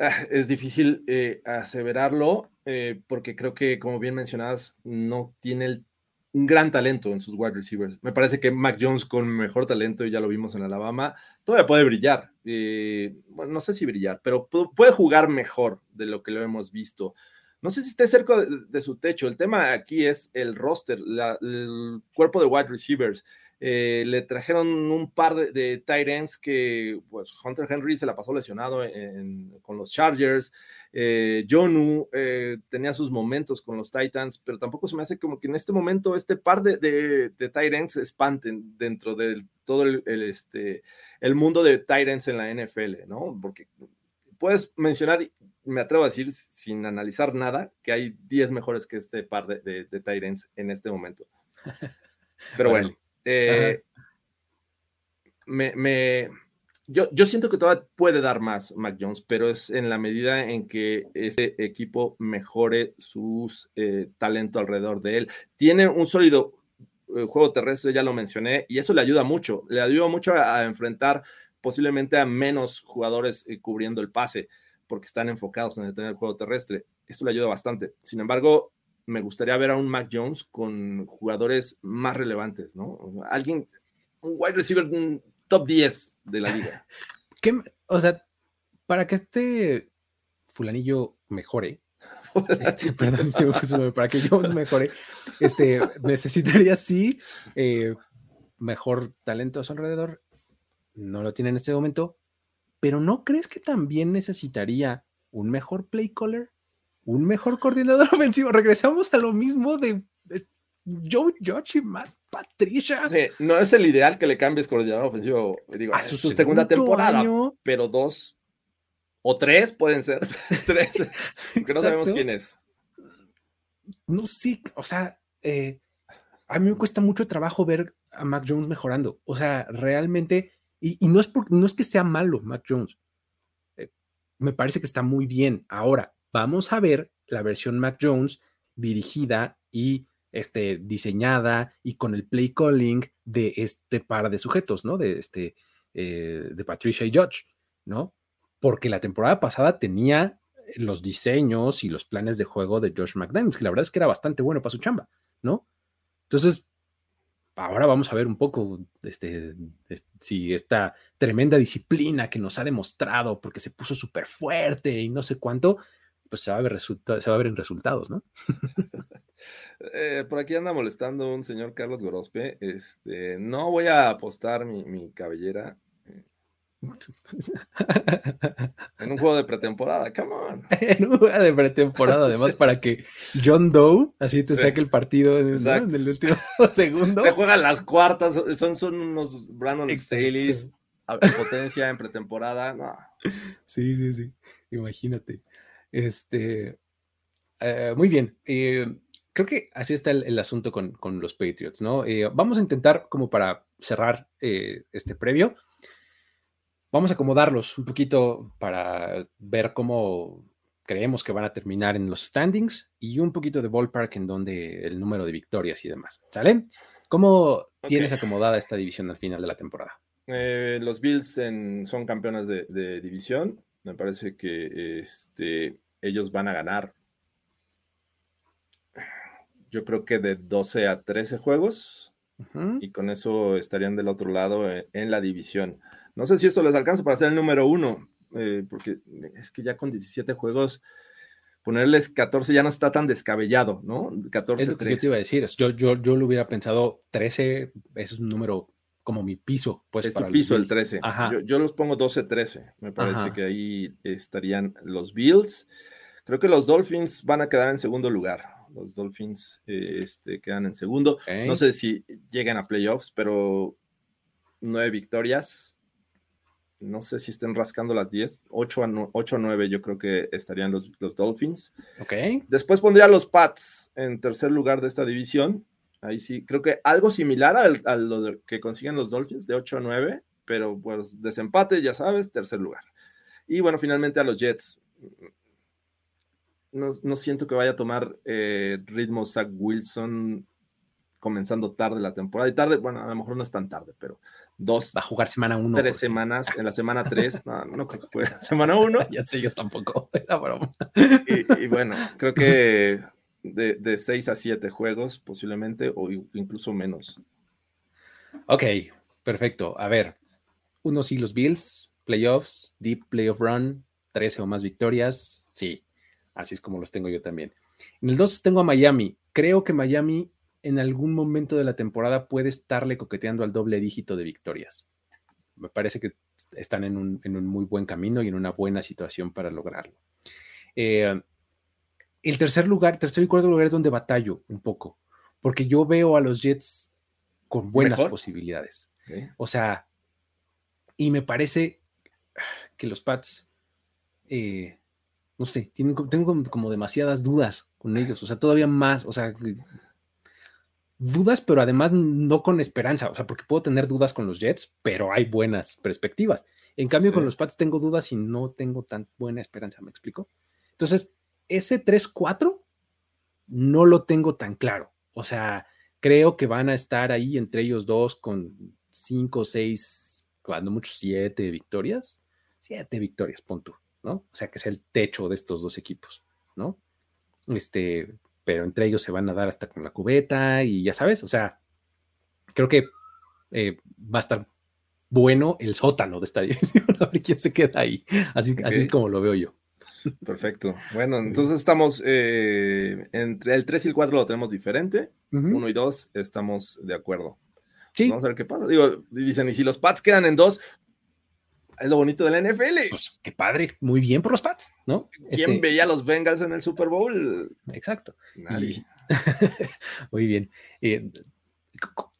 Ah, es difícil eh, aseverarlo eh, porque creo que, como bien mencionadas, no tiene un gran talento en sus wide receivers. Me parece que Mac Jones con mejor talento, y ya lo vimos en Alabama, todavía puede brillar. Eh, bueno, no sé si brillar, pero puede jugar mejor de lo que lo hemos visto. No sé si esté cerca de, su techo. El tema aquí es el roster, el cuerpo de wide receivers. Eh, le trajeron un par de, de, tight ends que, pues, Hunter Henry se la pasó lesionado con los Chargers. Eh, Jonu eh, tenía sus momentos con los Titans, pero tampoco se me hace como que en este momento este par de, de, tight ends se espanten dentro de todo el, este, el mundo de tight ends en la NFL, ¿no? Porque puedes mencionar, me atrevo a decir sin analizar nada, que hay 10 mejores que este par de, de, tight ends en este momento. (laughs) Pero bueno. Eh, me, yo, yo, siento que todavía puede dar más Mac Jones, pero es en la medida en que ese equipo mejore su eh, talento alrededor de él. Tiene un sólido eh, juego terrestre, ya lo mencioné, y eso le ayuda mucho. Le ayuda mucho a, enfrentar posiblemente a menos jugadores cubriendo el pase, porque están enfocados en tener el juego terrestre. Eso le ayuda bastante. Sin embargo, me gustaría ver a un Mac Jones con jugadores más relevantes, ¿no? Alguien, un wide receiver top 10 de la liga. (laughs) o sea, para que este fulanillo mejore, (laughs) este, perdón, para que Jones mejore, este, (laughs) necesitaría sí eh, mejor talento a su alrededor. No lo tiene en este momento, pero ¿no crees que también necesitaría un mejor play caller? Un mejor coordinador (laughs) ofensivo. Regresamos a lo mismo de, Joe Judge y Matt Patricia. no es el ideal que le cambies coordinador ofensivo, digo, a su, segunda temporada, pero dos o tres pueden ser (laughs) tres, que no sabemos quién es. No, sí, o sea, eh, a mí me cuesta mucho trabajo ver a Mac Jones mejorando. O sea, realmente, y, no, es por, no es que sea malo Mac Jones. Eh, me parece que está muy bien. Ahora, vamos a ver la versión Mac Jones dirigida y este, diseñada y con el play calling de este par de sujetos, ¿no? De, este, eh, de Patricia y Judge, ¿no? Porque la temporada pasada tenía los diseños y los planes de juego de Josh McDaniels, que la verdad es que era bastante bueno para su chamba, ¿no? Entonces, ahora vamos a ver un poco este, si esta tremenda disciplina que nos ha demostrado porque se puso súper fuerte y no sé cuánto, pues se va a ver, se va a ver en resultados, ¿no? Eh, por aquí anda molestando un señor Carlos Gorospe. Este, no voy a apostar mi, cabellera eh, (laughs) en un juego de pretemporada, come on. en un juego de pretemporada, además, (laughs) para que John Doe así te saque el partido en, el último (laughs) segundo. Se juegan las cuartas, son, son unos Brandon Staley's a potencia en pretemporada. Sí, sí, sí. Imagínate. Este, eh, muy bien. Eh, creo que así está el, asunto con, los Patriots, ¿no? Eh, vamos a intentar, como para cerrar este previo, vamos a acomodarlos un poquito para ver cómo creemos que van a terminar en los standings y un poquito de ballpark en donde el número de victorias y demás. ¿Sale? ¿Cómo tienes acomodada esta división al final de la temporada? los Bills son campeones de, de división. Me parece que este, ellos van a ganar. Yo creo que de 12 a 13 juegos. Y con eso estarían del otro lado eh, en, la división. No sé si eso les alcanza para ser el número uno, eh, porque es que ya con 17 juegos, ponerles 14 ya no está tan descabellado, ¿no? 14 es lo que yo te iba a decir. Yo, yo, yo lo hubiera pensado 13, ese es un número como mi piso. Pues, es tu piso el 13. Yo, los pongo 12-13. Me parece que ahí estarían los Bills. Creo que los Dolphins van a quedar en segundo lugar. Los Dolphins eh, este, quedan en segundo. No sé si llegan a playoffs, pero nueve victorias. No sé si estén rascando las 10. 8 a, 8 9 yo creo que estarían los, los Dolphins. Okay. Después pondría a los Pats en tercer lugar de esta división. Ahí sí, creo que algo similar a lo que consiguen los Dolphins de 8 a 9, pero pues desempate, ya sabes, tercer lugar. Y bueno, finalmente a los Jets. No, siento que vaya a tomar eh, ritmo Zach Wilson comenzando tarde la temporada. Y tarde, bueno, a lo mejor no es tan tarde, pero dos. Va a jugar semana uno. Tres semanas, (laughs) en la semana tres, no, no creo que juegue (laughs) semana uno. ya sé, yo tampoco, (laughs) era broma. y bueno, creo que de, de 6 a 7 juegos posiblemente o incluso menos. Ok, perfecto. A ver, unos sí los Bills, playoffs, deep playoff run, 13 o más victorias. Sí, así es como los tengo yo también. En el 2 tengo a Miami. Creo que Miami en algún momento de la temporada puede estarle coqueteando al doble dígito de victorias. Me parece que están en un, en un muy buen camino y en una buena situación para lograrlo. Eh, el tercer lugar, tercer y cuarto lugar es donde batallo un poco, porque yo veo a los Jets con buenas posibilidades. O sea, y me parece que los Pats, eh, no sé, tienen, tengo como demasiadas dudas con ellos, o sea, todavía más, o sea, dudas, pero además no con esperanza, o sea, porque puedo tener dudas con los Jets, pero hay buenas perspectivas. En cambio, con los Pats tengo dudas y no tengo tan buena esperanza, ¿me explico? Entonces, ese 3-4 no lo tengo tan claro. O sea, creo que van a estar ahí entre ellos dos con 5, 6, cuando mucho 7 victorias. 7 victorias, punto, ¿no? O sea, que es el techo de estos dos equipos, ¿no? Este, pero entre ellos se van a dar hasta con la cubeta y ya sabes, o sea, creo que eh, va a estar bueno el sótano de esta (laughs) división, a ver quién se queda ahí. Así, así es como lo veo yo. Perfecto. Bueno, entonces estamos eh, entre el 3 y el 4 lo tenemos diferente. 1 y 2 estamos de acuerdo. Sí. Vamos a ver qué pasa. Digo, dicen, y si los Pats quedan en 2, es lo bonito de la NFL. Pues qué padre, muy bien por los Pats, ¿no? ¿Quién este veía a los Bengals en el Super Bowl? Exacto. Nadie. (laughs) muy bien. Eh,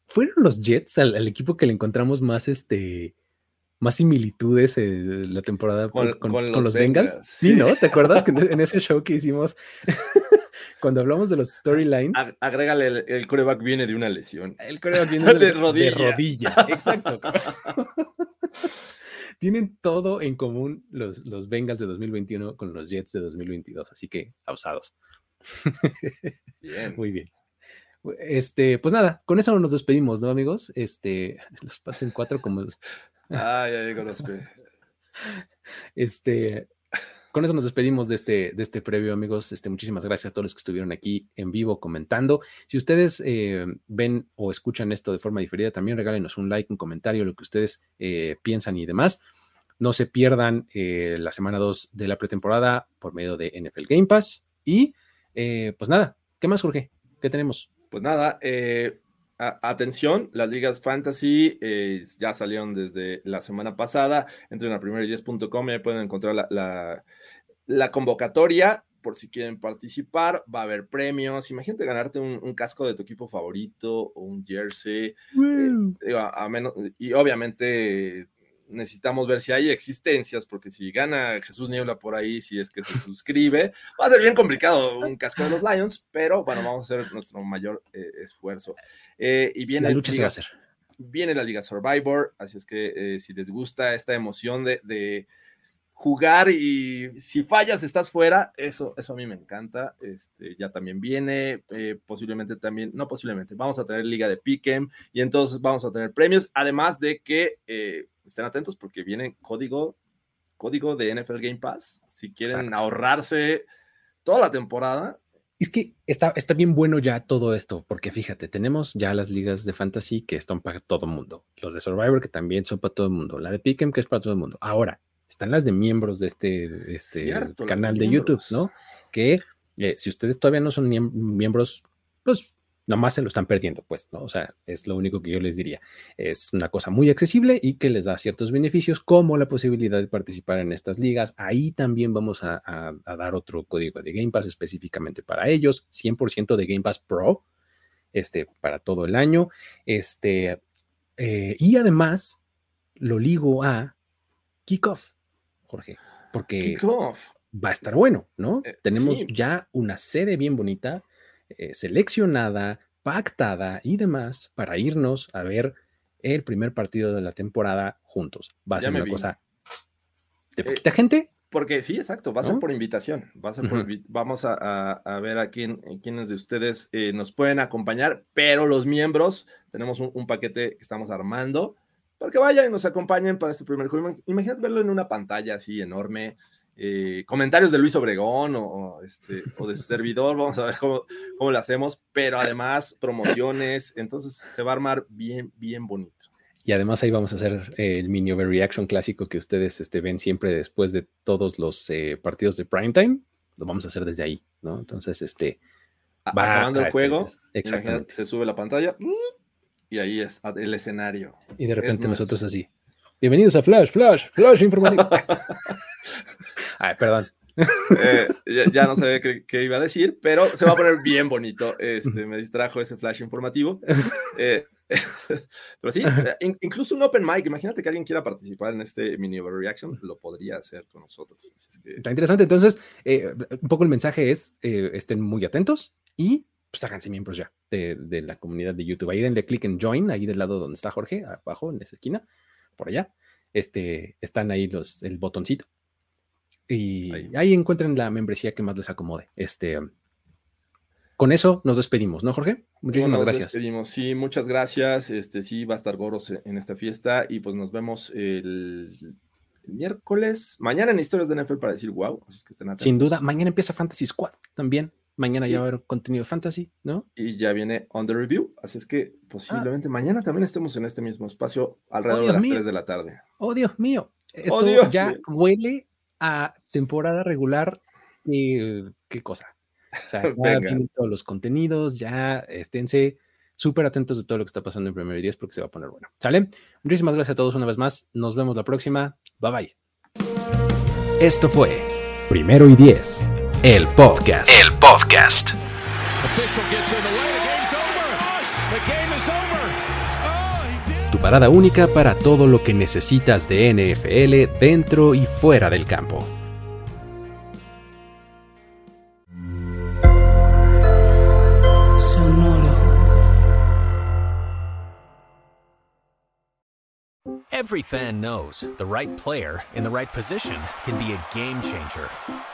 ¿Fueron los Jets al, al, equipo que le encontramos más este más similitudes eh, la temporada con, los, Bengals. Sí, ¿no? ¿Te acuerdas que (laughs) en ese show que hicimos (laughs) cuando hablamos de los storylines. agrégale, el, el, coreback viene de una lesión. El coreback viene de, (laughs) rodilla. De rodilla. Exacto. Tienen todo en común los, los Bengals de 2021 con los Jets de 2022, así que abusados. Bien. Muy bien. Este, pues nada, con eso nos despedimos, ¿no, amigos? Este, los Pats en cuatro como. Ah, ya digo los (laughs) Este, con eso nos despedimos de este, de este previo, amigos. Este, muchísimas gracias a todos los que estuvieron aquí en vivo comentando. Si ustedes eh, ven o escuchan esto de forma diferida, también regálenos un like, un comentario, lo que ustedes eh, piensan y demás. No se pierdan eh, la semana 2 de la pretemporada por medio de NFL Game Pass. Y pues nada, ¿qué más, Jorge? ¿Qué tenemos? Pues nada, atención, las ligas fantasy ya salieron desde la semana pasada. Entren a primero10.com y ahí pueden encontrar la, la convocatoria por si quieren participar, va a haber premios. Imagínate ganarte un, casco de tu equipo favorito o un jersey. Eh, a, menos, y obviamente necesitamos ver si hay existencias, porque si gana Jesús Niebla por ahí, si es que se suscribe, va a ser bien complicado un casco de los Lions, pero bueno, vamos a hacer nuestro mayor eh, esfuerzo. Eh, y viene la lucha se va a hacer. Viene la Liga Survivor, así es que si les gusta esta emoción de jugar y si fallas estás fuera, eso, eso a mí me encanta. Este, ya también viene, eh, posiblemente también, no posiblemente, vamos a tener liga de Pick'em y entonces vamos a tener premios, además de que eh, estén atentos porque viene código, código de NFL Game Pass, si quieren ahorrarse toda la temporada. Es que está, está bien bueno ya todo esto, porque fíjate, tenemos ya las ligas de fantasy que están para todo el mundo, los de Survivor que también son para todo el mundo, la de Pick'em que es para todo el mundo. Ahora, están las de miembros de este, este canal de, YouTube, ¿no? Que eh, si ustedes todavía no son miembros, pues nomás se lo están perdiendo, pues, ¿no? O sea, es lo único que yo les diría. Es una cosa muy accesible y que les da ciertos beneficios, como la posibilidad de participar en estas ligas. Ahí también vamos a, dar otro código de Game Pass específicamente para ellos, 100% de Game Pass Pro, este, para todo el año. Este, eh, y además lo ligo a Kickoff. Jorge, porque va a estar bueno, ¿no? Eh, Tenemos ya una sede bien bonita, eh, seleccionada, pactada y demás para irnos a ver el primer partido de la temporada juntos. Va a ser una cosa de eh, poquita gente. Porque sí, exacto, va a ser por invitación. Va a ser vamos a, ver a quién, quiénes de ustedes nos pueden acompañar, pero los miembros, tenemos un paquete que estamos armando para que vayan y nos acompañen para este primer juego. Imagínate verlo en una pantalla así enorme. Eh, comentarios de Luis Obregón o, este, o de su servidor, vamos a ver cómo, cómo lo hacemos, pero además promociones, entonces se va a armar bien, bien bonito. Y además ahí vamos a hacer el mini overreaction clásico que ustedes este, ven siempre después de todos los eh, partidos de primetime. Lo vamos a hacer desde ahí, ¿no? Entonces, este... Va Acabando el juego, exactamente. se sube la pantalla, y ahí es el escenario. Y de repente nosotros así. Bienvenidos a Flash, Flash, Flash informativo. (laughs) Ay, perdón. Eh, ya, no sé qué, iba a decir, pero se va a poner bien bonito. Este, me distrajo ese flash informativo. Eh, (laughs) pero sí, incluso un open mic. Imagínate que alguien quiera participar en este mini overreaction, lo podría hacer con nosotros. Está interesante. Entonces, eh, un poco el mensaje es: estén muy atentos y pues háganse miembros ya de, la comunidad de YouTube. Ahí denle clic en join, ahí del lado donde está Jorge, abajo en esa esquina, por allá. Este, están ahí los, el botoncito. Y ahí. encuentren la membresía que más les acomode. Este, con eso nos despedimos, ¿no, Jorge? Muchísimas nos gracias. Despedimos. Sí, muchas gracias. Este, sí, va a estar Goros en esta fiesta y pues nos vemos el, miércoles, mañana en Historias de NFL para decir wow. Sin duda, mañana empieza Fantasy Squad también. Mañana ya va a haber contenido fantasy, ¿no? Y ya viene on the review, así es que posiblemente ah. mañana también estemos en este mismo espacio alrededor oh, de las 3 de la tarde. Oh, Dios mío. Oh, Esto ya huele a temporada regular y qué cosa. O sea, (laughs) ya vienen todos los contenidos, ya esténse súper atentos de todo lo que está pasando en Primero y 10 porque se va a poner bueno. ¿Sale? Muchísimas gracias a todos una vez más. Nos vemos la próxima. Bye bye. Esto fue Primero y 10 el podcast. El podcast. Tu parada única para todo lo que necesitas de NFL dentro y fuera del campo. Every fan knows the right player in the right position can be a game changer.